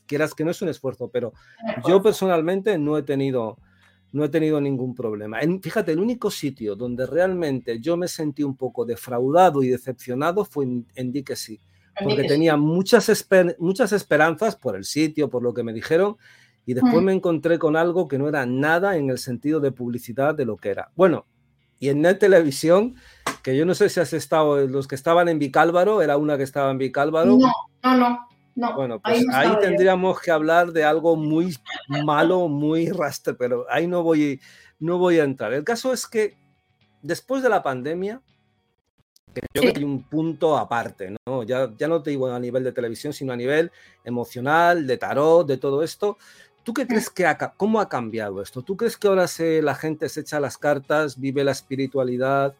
quieras que no es un esfuerzo, pero yo personalmente no he tenido, no he tenido ningún problema. fíjate, el único sitio donde realmente yo me sentí un poco defraudado y decepcionado fue en, en porque tenía muchas, muchas esperanzas por el sitio, por lo que me dijeron, y después mm. me encontré con algo que no era nada en el sentido de publicidad de lo que era. Bueno, y en Net Televisión, que yo no sé si has estado, los que estaban en Vicálvaro, era una que estaba en Vicálvaro. No, no, no. Bueno, pues ahí, tendríamos que hablar de algo muy malo, muy rastre, pero ahí no voy, no voy a entrar. El caso es que después de la pandemia, yo creo que hay un punto aparte, ¿no? Ya, ya no te digo a nivel de televisión, sino a nivel emocional, de tarot, de todo esto. ¿Tú qué crees que ha, cómo ha cambiado esto? ¿Tú crees que ahora se, la gente se echa las cartas, vive la espiritualidad?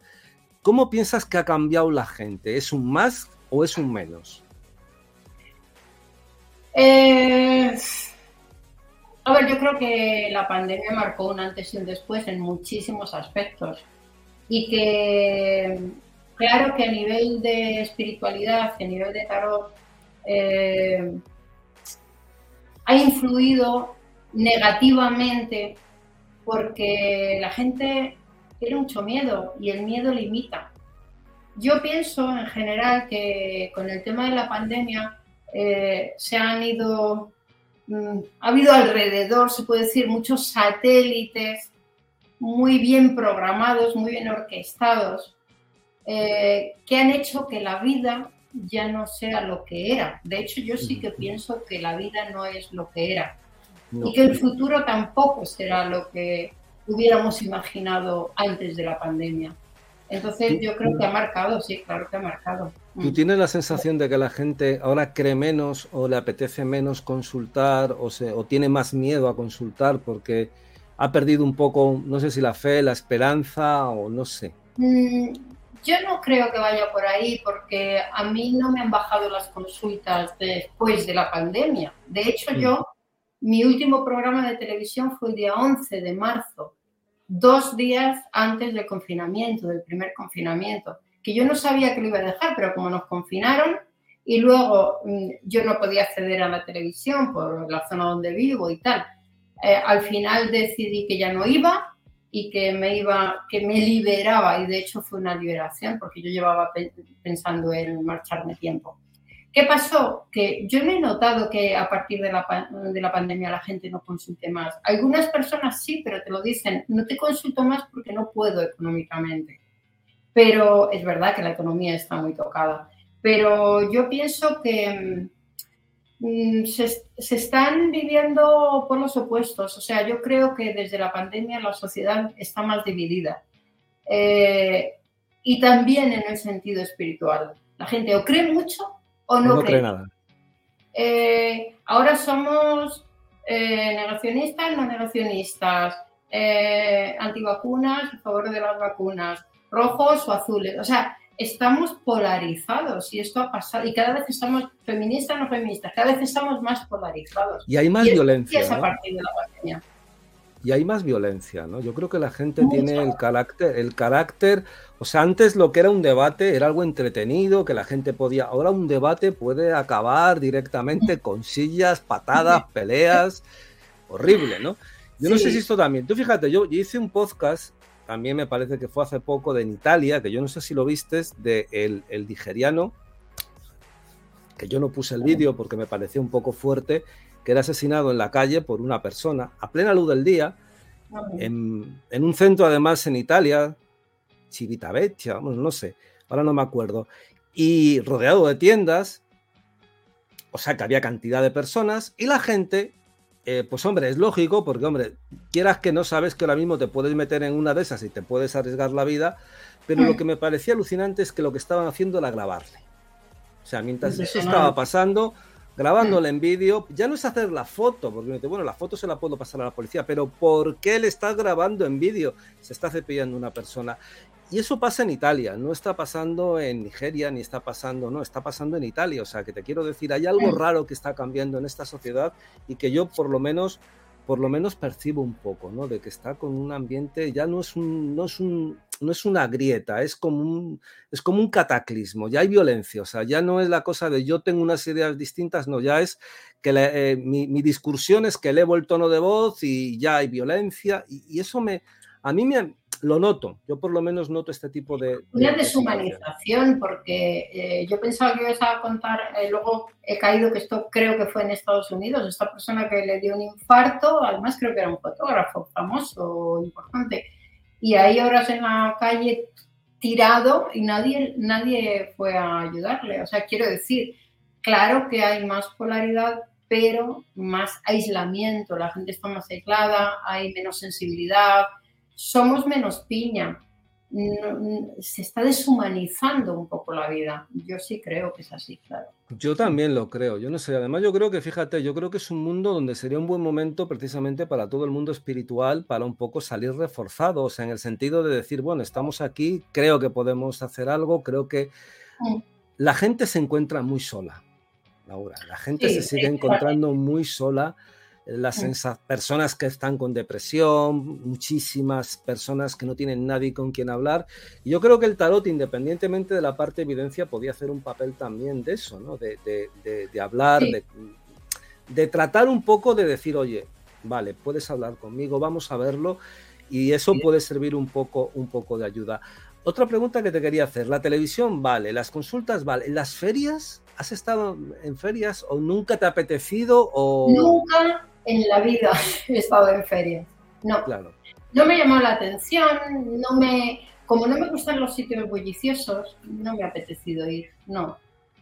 ¿Cómo piensas que ha cambiado la gente? ¿Es un más o es un menos? Eh, a ver, yo creo que la pandemia marcó un antes y un después en muchísimos aspectos y que Claro que a nivel de espiritualidad, a nivel de tarot, eh, ha influido negativamente porque la gente tiene mucho miedo y el miedo limita. Yo pienso en general que con el tema de la pandemia eh, se han ido, mm, ha habido alrededor, se puede decir, muchos satélites muy bien programados, muy bien orquestados, eh, que han hecho que la vida ya no sea lo que era. De hecho, yo sí que pienso que la vida no es lo que era y que el futuro tampoco será lo que hubiéramos imaginado antes de la pandemia. Entonces yo creo que ha marcado, sí, claro que ha marcado. ¿Tú tienes la sensación de que la gente ahora cree menos o le apetece menos consultar o, se, o tiene más miedo a consultar porque ha perdido un poco, no sé si la fe, la esperanza o no sé. Mm, yo no creo que vaya por ahí porque a mí no me han bajado las consultas después de la pandemia. De hecho, mm. yo, mi último programa de televisión fue el día 11 de marzo, dos días antes del confinamiento, del primer confinamiento, que yo no sabía que lo iba a dejar, pero como nos confinaron y luego mm, yo no podía acceder a la televisión por la zona donde vivo y tal, eh, al final decidí que ya no iba y que me iba, que me liberaba y de hecho fue una liberación porque yo llevaba pensando en marcharme tiempo. ¿Qué pasó? Que yo no he notado que a partir de la, de la pandemia la gente no consulte más. Algunas personas sí, pero te lo dicen, no te consulto más porque no puedo económicamente. Pero es verdad que la economía está muy tocada. Pero yo pienso que Mm, se, están viviendo por los opuestos. O sea, yo creo que desde la pandemia la sociedad está más dividida. Eh, y también en el sentido espiritual. La gente o cree mucho o no, cree. nada. Eh, ahora somos eh, negacionistas, no negacionistas, antivacunas, a favor de las vacunas, rojos o azules. O sea, estamos polarizados y esto ha pasado. Y cada vez estamos feministas no feministas. Cada vez estamos más polarizados. Y hay más violencia a partir de la pandemia y hay más violencia no yo creo que la gente tiene el carácter el carácter o sea antes lo que era un debate era algo entretenido que la gente podía ahora un debate puede acabar directamente con sillas patadas peleas horrible no yo no sé si esto también tú fíjate yo, yo hice un podcast también me parece que fue hace poco de en Italia, que yo no sé si lo vistes, de el, el nigeriano, que yo no puse el vídeo porque me pareció un poco fuerte, que era asesinado en la calle por una persona a plena luz del día, en, en un centro además en Italia, Civitavecchia, no sé, ahora no me acuerdo, y rodeado de tiendas, o sea que había cantidad de personas y la gente eh, pues hombre, es lógico, porque hombre, quieras que no sabes que ahora mismo te puedes meter en una de esas y te puedes arriesgar la vida, pero lo mm. que me parecía alucinante es que lo que estaban haciendo era grabarle. O sea, mientras eso estaba pasando, grabándole en vídeo, ya no es hacer la foto, porque bueno, la foto se la puedo pasar a la policía, pero ¿por qué le estás grabando en vídeo? Se está cepillando una persona. Y eso pasa en Italia, no está pasando en Nigeria, ni está pasando, no, está pasando en Italia. O sea, que te quiero decir, hay algo raro que está cambiando en esta sociedad y que yo por lo menos, por lo menos percibo un poco, ¿no? De que está con un ambiente, ya no es un, no es un, no es una grieta, es como un, es como un cataclismo, ya hay violencia, o sea, ya no es la cosa de yo tengo unas ideas distintas, no, ya es que eh, mi, mi, discursión es que elevo el tono de voz y ya hay violencia y, y eso me, a mí me, lo noto, yo por lo menos noto este tipo de... Una deshumanización, porque eh, yo pensaba que ibas a contar, eh, luego he caído que esto creo que fue en Estados Unidos, esta persona que le dio un infarto, además creo que era un fotógrafo famoso, importante, y ahí horas en la calle tirado y nadie, nadie fue a ayudarle. O sea, quiero decir, claro que hay más polaridad, pero más aislamiento, la gente está más aislada, hay menos sensibilidad, somos menos piña. Se está deshumanizando un poco la vida. Yo sí creo que es así, claro. Yo también lo creo, yo no sé. Además, yo creo que, fíjate, yo creo que es un mundo donde sería un buen momento precisamente para todo el mundo espiritual, para un poco salir reforzados, en el sentido de decir, bueno, estamos aquí, creo que podemos hacer algo, creo que mm. la gente se encuentra muy sola, Laura. La gente se sigue encontrando muy sola las personas que están con depresión, muchísimas personas que no tienen nadie con quien hablar. Y yo creo que el tarot, independientemente de la parte de evidencia, podía hacer un papel también de eso, ¿no? De, hablar, de, tratar un poco de decir, oye, vale, puedes hablar conmigo, vamos a verlo. Y eso puede servir un poco, un poco de ayuda. Otra pregunta que te quería hacer, la televisión vale, las consultas vale, las ferias, ¿has estado en ferias o nunca te ha apetecido o nunca en la vida he estado en feria. No. No me llamó la atención, no me, como no me gustan los sitios bulliciosos, no me ha apetecido ir. No,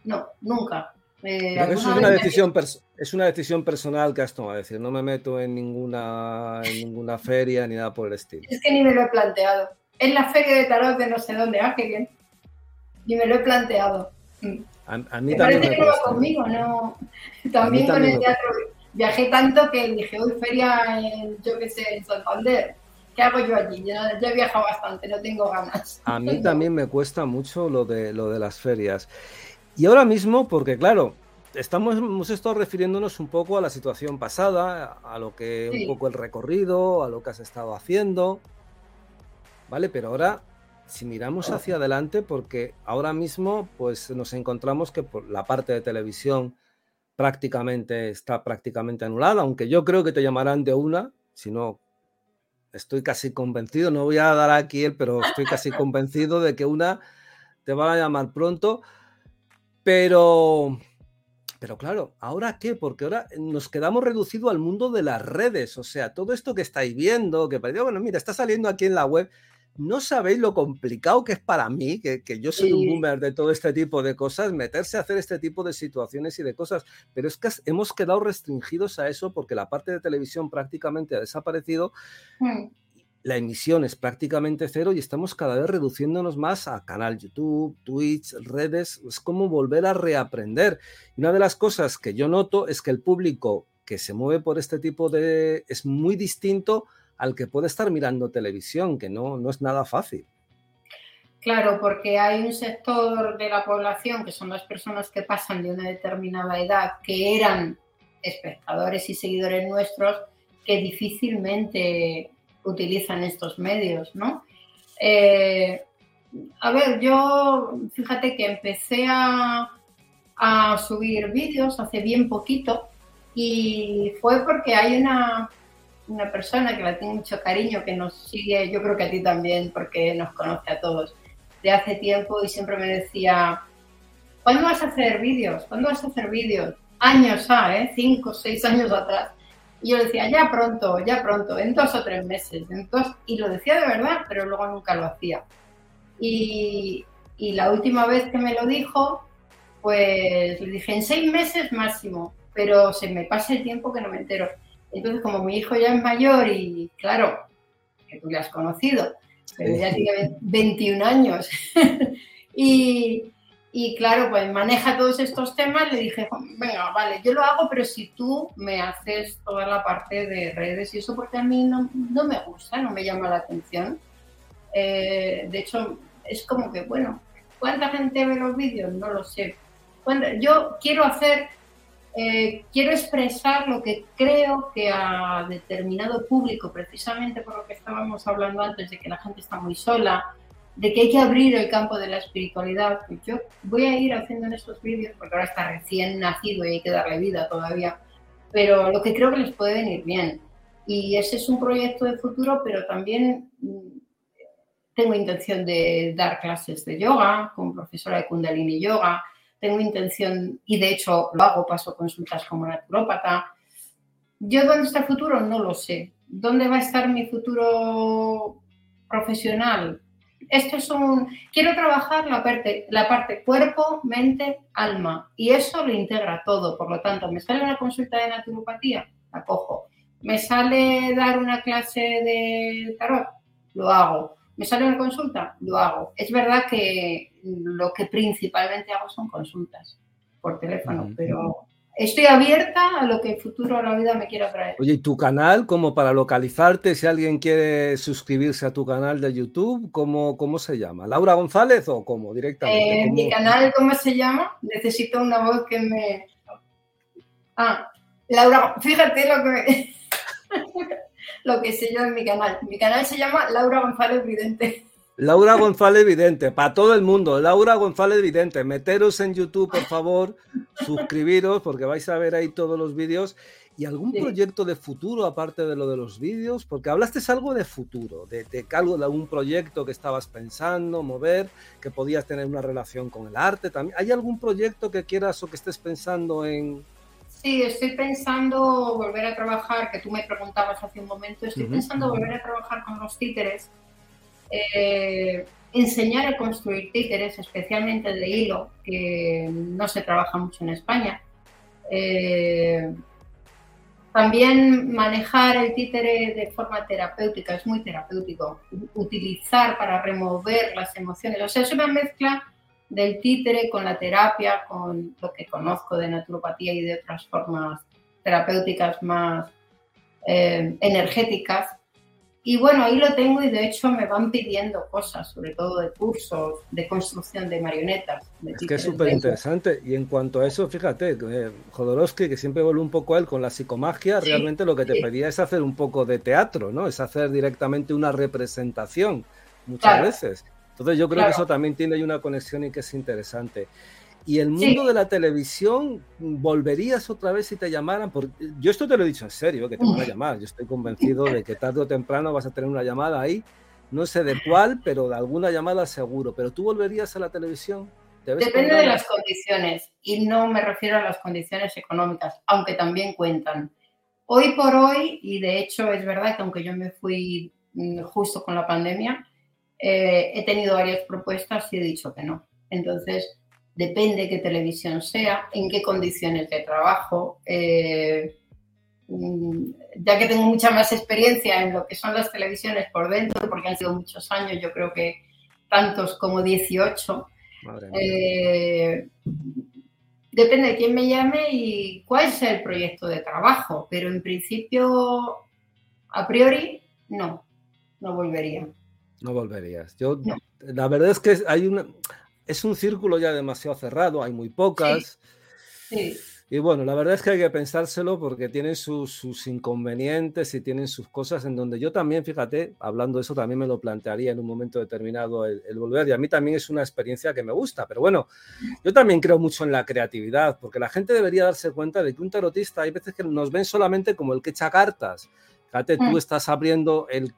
no, nunca. Eh, es una decisión es una decisión personal que has tomado, es decir, no me meto en ninguna en ninguna feria ni nada por el estilo. Es que ni me lo he planteado. En la feria de tarot de no sé dónde, ah, qué bien. Ni me lo he planteado. A, mí también parece que no va conmigo, no. También, con el teatro viajé tanto que dije, hoy feria en, yo qué sé, en Santander. ¿Qué hago yo allí? Ya, ya he viajado bastante, no tengo ganas. A mí también me cuesta mucho lo de, lo de las ferias. Y ahora mismo, porque claro, estamos, hemos estado refiriéndonos un poco a la situación pasada, a lo que un poco el recorrido, a lo que has estado haciendo, ¿vale? Pero ahora, si miramos hacia adelante, porque ahora mismo, pues nos encontramos que por la parte de televisión prácticamente está prácticamente anulada, aunque yo creo que te llamarán de una, si no, estoy casi convencido, no voy a dar aquí el, pero estoy casi convencido de que una te van a llamar pronto, pero pero claro, ¿ahora qué? Porque ahora nos quedamos reducidos al mundo de las redes. O sea, todo esto que estáis viendo, que bueno, mira, está saliendo aquí en la web. No sabéis lo complicado que es para mí, que, yo soy un boomer de todo este tipo de cosas, meterse a hacer este tipo de situaciones y de cosas. Pero es que hemos quedado restringidos a eso porque la parte de televisión prácticamente ha desaparecido. Mm la emisión es prácticamente cero y estamos cada vez reduciéndonos más a canal YouTube, Twitch, redes. Es como volver a reaprender. Y una de las cosas que yo noto es que el público que se mueve por este tipo de... es muy distinto al que puede estar mirando televisión, que no, no es nada fácil. Claro, porque hay un sector de la población que son las personas que pasan de una determinada edad, que eran espectadores y seguidores nuestros, que difícilmente utilizan estos medios, ¿no? Eh, a ver, yo fíjate que empecé a, subir vídeos hace bien poquito y fue porque hay una, una persona que la tiene mucho cariño, que nos sigue, yo creo que a ti también, porque nos conoce a todos de hace tiempo y siempre me decía, ¿cuándo vas a hacer vídeos? ¿Cuándo vas a hacer vídeos? Años, ¿ah? ¿eh? Cinco, seis años atrás. Y yo decía, ya pronto, ya pronto, en dos o tres meses, en dos, y lo decía de verdad, pero luego nunca lo hacía. Y, y la última vez que me lo dijo, pues le dije, en seis meses máximo, pero se me pasa el tiempo que no me entero. Entonces, como mi hijo ya es mayor y claro, que tú le has conocido, pero ya tiene 21 años, y, y claro, pues maneja todos estos temas. Le dije, venga, vale, yo lo hago, pero si tú me haces toda la parte de redes y eso, porque a mí no, me gusta, no me llama la atención. Eh, de hecho, es como que, bueno, ¿cuánta gente ve los vídeos? No lo sé. yo quiero hacer, eh, quiero expresar lo que creo que a determinado público, precisamente por lo que estábamos hablando antes, de que la gente está muy sola, de que hay que abrir el campo de la espiritualidad, pues yo voy a ir haciendo en estos vídeos, porque ahora está recién nacido y hay que darle vida todavía, pero lo que creo que les puede venir bien. Y ese es un proyecto de futuro, pero también mm, tengo intención de dar clases de yoga como profesora de Kundalini Yoga, tengo intención, y de hecho lo hago, paso consultas como naturópata. Yo dónde está el futuro no lo sé. ¿Dónde va a estar mi futuro profesional? esto es un, quiero trabajar la parte, la parte cuerpo, mente, alma y eso lo integra todo. Por lo tanto, me sale una consulta de naturopatía, la cojo. Me sale dar una clase de tarot, lo hago. Me sale una consulta, lo hago. Es verdad que lo que principalmente hago son consultas por teléfono, pero estoy abierta a lo que el futuro de la vida me quiera traer. Oye, ¿y tu canal, como para localizarte, si alguien quiere suscribirse a tu canal de YouTube, cómo, cómo se llama? ¿Laura González o cómo directamente? Eh, mi canal, ¿cómo se llama? Necesito una voz que me... Ah, Laura, fíjate lo que, lo que se llama en mi canal. Mi canal se llama Laura González Vidente. Laura González Vidente, para todo el mundo, Laura González Vidente, meteros en YouTube, por favor, suscribiros porque vais a ver ahí todos los vídeos. ¿Y algún proyecto de futuro aparte de lo de los vídeos? Porque hablaste algo de futuro, de, de algo de algún proyecto que estabas pensando, mover, que podías tener una relación con el arte también. ¿Hay algún proyecto que quieras o que estés pensando en, Sí, estoy pensando volver a trabajar, que tú me preguntabas hace un momento, estoy pensando volver a trabajar con los títeres eh, enseñar a construir títeres, especialmente de hilo, que no se trabaja mucho en España. Eh, también manejar el títere de forma terapéutica, es muy terapéutico. Utilizar para remover las emociones. O sea, es una mezcla del títere con la terapia, con lo que conozco de naturopatía y de otras formas terapéuticas más eh, energéticas. Y bueno, ahí lo tengo y de hecho me van pidiendo cosas, sobre todo de cursos, de construcción de marionetas. es que es súper interesante. Y en cuanto a eso, fíjate, eh, Jodorowsky, que siempre vuelve un poco a él con la psicomagia, realmente lo que te pedía es hacer un poco de teatro, ¿no? Es hacer directamente una representación muchas veces. Entonces yo creo que eso también tiene una conexión y que es interesante. Y el mundo de la televisión, ¿volverías otra vez si te llamaran? Porque yo esto te lo he dicho en serio, que te van a llamar. Yo estoy convencido de que tarde o temprano vas a tener una llamada ahí. No sé de cuál, pero de alguna llamada seguro. ¿Pero tú volverías a la televisión? Depende de las condiciones. Y no me refiero a las condiciones económicas, aunque también cuentan. Hoy por hoy, y de hecho es verdad que aunque yo me fui mm, justo con la pandemia, eh, he tenido varias propuestas y he dicho que no. Entonces, depende qué televisión sea, en qué condiciones de trabajo. Eh, mm, ya que tengo mucha más experiencia en lo que son las televisiones por dentro, porque han sido muchos años, yo creo que tantos como 18. Eh, depende de quién me llame y cuál sea el proyecto de trabajo, pero en principio, a priori, no, no volvería. No volverías. Yo, la verdad es que hay una, es un círculo ya demasiado cerrado, hay muy pocas. Y bueno, la verdad es que hay que pensárselo porque tienen sus, inconvenientes y tienen sus cosas en donde yo también, fíjate, hablando de eso, también me lo plantearía en un momento determinado el, volver. Y a mí también es una experiencia que me gusta. Pero bueno, yo también creo mucho en la creatividad porque la gente debería darse cuenta de que un tarotista hay veces que nos ven solamente como el que echa cartas. Fíjate, tú mm. estás abriendo el,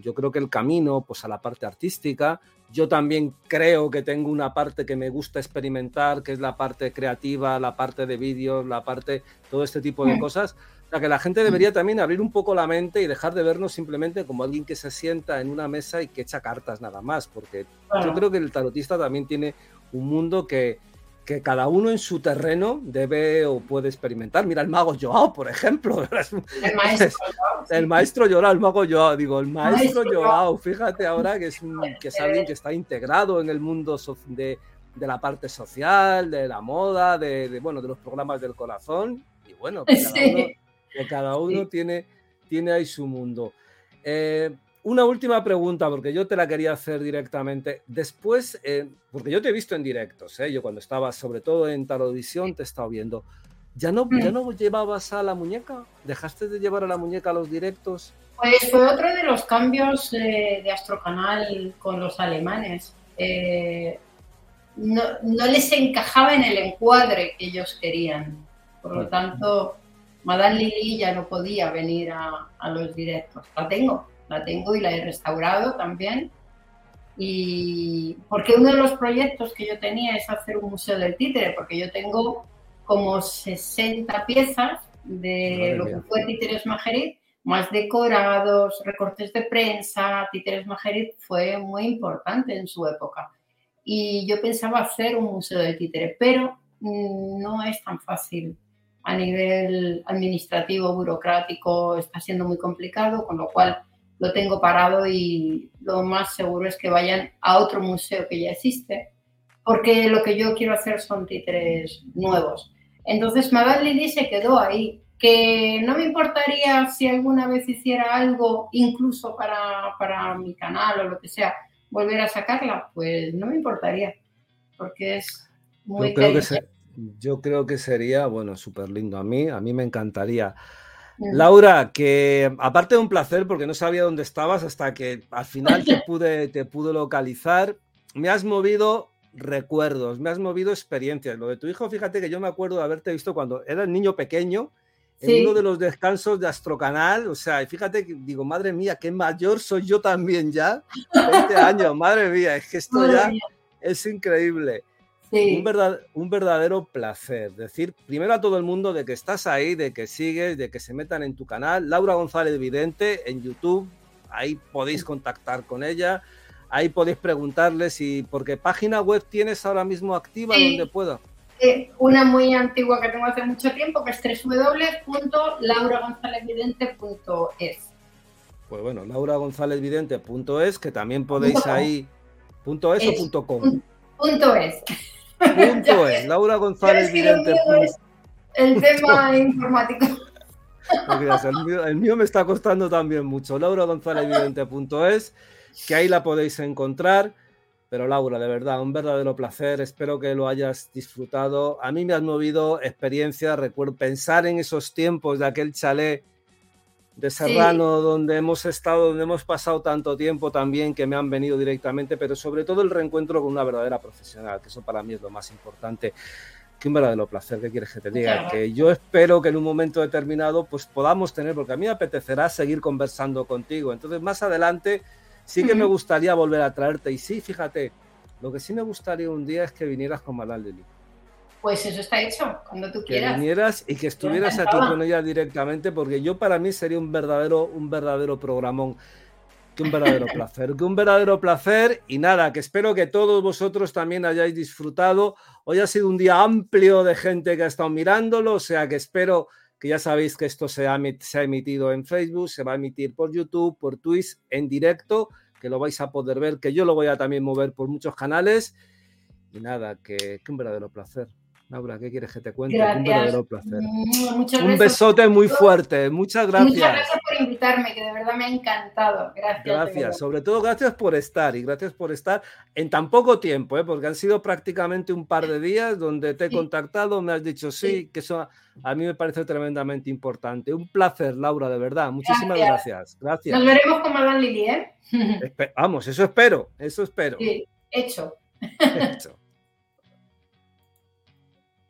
yo creo que el camino pues, a la parte artística. Yo también creo que tengo una parte que me gusta experimentar, que es la parte creativa, la parte de vídeos, la parte, todo este tipo de mm. cosas. O sea, que la gente debería también abrir un poco la mente y dejar de vernos simplemente como alguien que se sienta en una mesa y que echa cartas nada más, porque yo creo que el tarotista también tiene un mundo que, que cada uno en su terreno debe o puede experimentar. Mira, el mago Joao, por ejemplo. El maestro, el maestro Joao, el mago Joao, digo, el maestro, Joao, fíjate ahora que es, que es alguien que está integrado en el mundo de, de la parte social, de la moda, de, bueno, de los programas del corazón. Y bueno, que cada uno, que cada uno tiene, tiene ahí su mundo. Eh, una última pregunta, porque yo te la quería hacer directamente. Después, eh, porque yo te he visto en directos, ¿eh? yo cuando estaba sobre todo en Tarodisión te he estado viendo. ¿Ya no, ¿Ya no llevabas a la muñeca? ¿Dejaste de llevar a la muñeca a los directos? Pues fue otro de los cambios de, de Astrocanal con los alemanes. Eh, no, no, les encajaba en el encuadre que ellos querían. Por lo tanto, Madame Lili ya no podía venir a, a los directos. La tengo, la tengo y la he restaurado también. Y porque uno de los proyectos que yo tenía es hacer un museo del títere, porque yo tengo como 60 piezas de lo que fue Títeres Majerit, más decorados, recortes de prensa. Títeres Majerit fue muy importante en su época. Y yo pensaba hacer un museo del títere, pero mm, no es tan fácil a nivel administrativo, burocrático, está siendo muy complicado, con lo cual lo tengo parado y lo más seguro es que vayan a otro museo que ya existe, porque lo que yo quiero hacer son títeres nuevos. Entonces Madame Lili se quedó ahí, que no me importaría si alguna vez hiciera algo, incluso para, para mi canal o lo que sea, volver a sacarla, pues no me importaría, porque es muy... Yo creo, que, yo creo que sería, bueno, súper lindo. A mí, a mí me encantaría. Laura, que aparte de un placer, porque no sabía dónde estabas hasta que al final te pude, te pude localizar, me has movido recuerdos, me has movido experiencias. Lo de tu hijo, fíjate que yo me acuerdo de haberte visto cuando era el niño pequeño, en uno de los descansos de Astrocanal, o sea, fíjate que digo, madre mía, qué mayor soy yo también ya, 20 años, madre mía, es que esto ya es increíble. Un, un, verdadero placer. Decir primero a todo el mundo de que estás ahí, de que sigues, de que se metan en tu canal. Laura González Vidente en YouTube, ahí podéis contactar con ella, ahí podéis preguntarle si, porque página web tienes ahora mismo activa donde pueda. una muy antigua que tengo hace mucho tiempo, que es www.lauragonzalezvidente.es. Pues bueno, lauragonzalezvidente.es, que también podéis ahí. ¿Punto es, o punto com? Punto es. Punto es. Laura González Vidente. el tema informático. el, mío, me está costando también mucho. Laura González que ahí la podéis encontrar. Pero Laura, de verdad, un verdadero placer. Espero que lo hayas disfrutado. A mí me has movido experiencia. Recuerdo pensar en esos tiempos de aquel chalet de Serrano, donde hemos estado, donde hemos pasado tanto tiempo también, que me han venido directamente, pero sobre todo el reencuentro con una verdadera profesional, que eso para mí es lo más importante. Que un verdadero placer, ¿qué quieres que te diga? Que yo espero que en un momento determinado pues podamos tener, porque a mí me apetecerá seguir conversando contigo. Entonces, más adelante sí que me gustaría volver a traerte. Y sí, fíjate, lo que sí me gustaría un día es que vinieras con Malal Lili. Pues eso está hecho, cuando tú quieras. Que vinieras y que estuvieras aquí con ella directamente, porque yo para mí sería un verdadero, un verdadero programón. Que un verdadero placer, que un verdadero placer y nada, que espero que todos vosotros también hayáis disfrutado. Hoy ha sido un día amplio de gente que ha estado mirándolo, o sea que espero que ya sabéis que esto se ha, se ha emitido en Facebook, se va a emitir por YouTube, por Twitch, en directo, que lo vais a poder ver, que yo lo voy a también mover por muchos canales. Y nada, que, que un verdadero placer. Laura, ¿qué quieres que te cuente? Un verdadero placer. Un besote muy fuerte. Muchas gracias. Muchas gracias por invitarme, que de verdad me ha encantado. Gracias. Gracias. Sobre todo, gracias por estar y gracias por estar en tan poco tiempo, ¿eh? porque han sido prácticamente un par de días donde te he contactado, me has dicho sí, que eso a mí me parece tremendamente importante. Un placer, Laura, de verdad. Muchísimas gracias. Gracias. Nos veremos con Madame Lili, ¿eh? Vamos, eso espero, eso espero. Sí, hecho. hecho.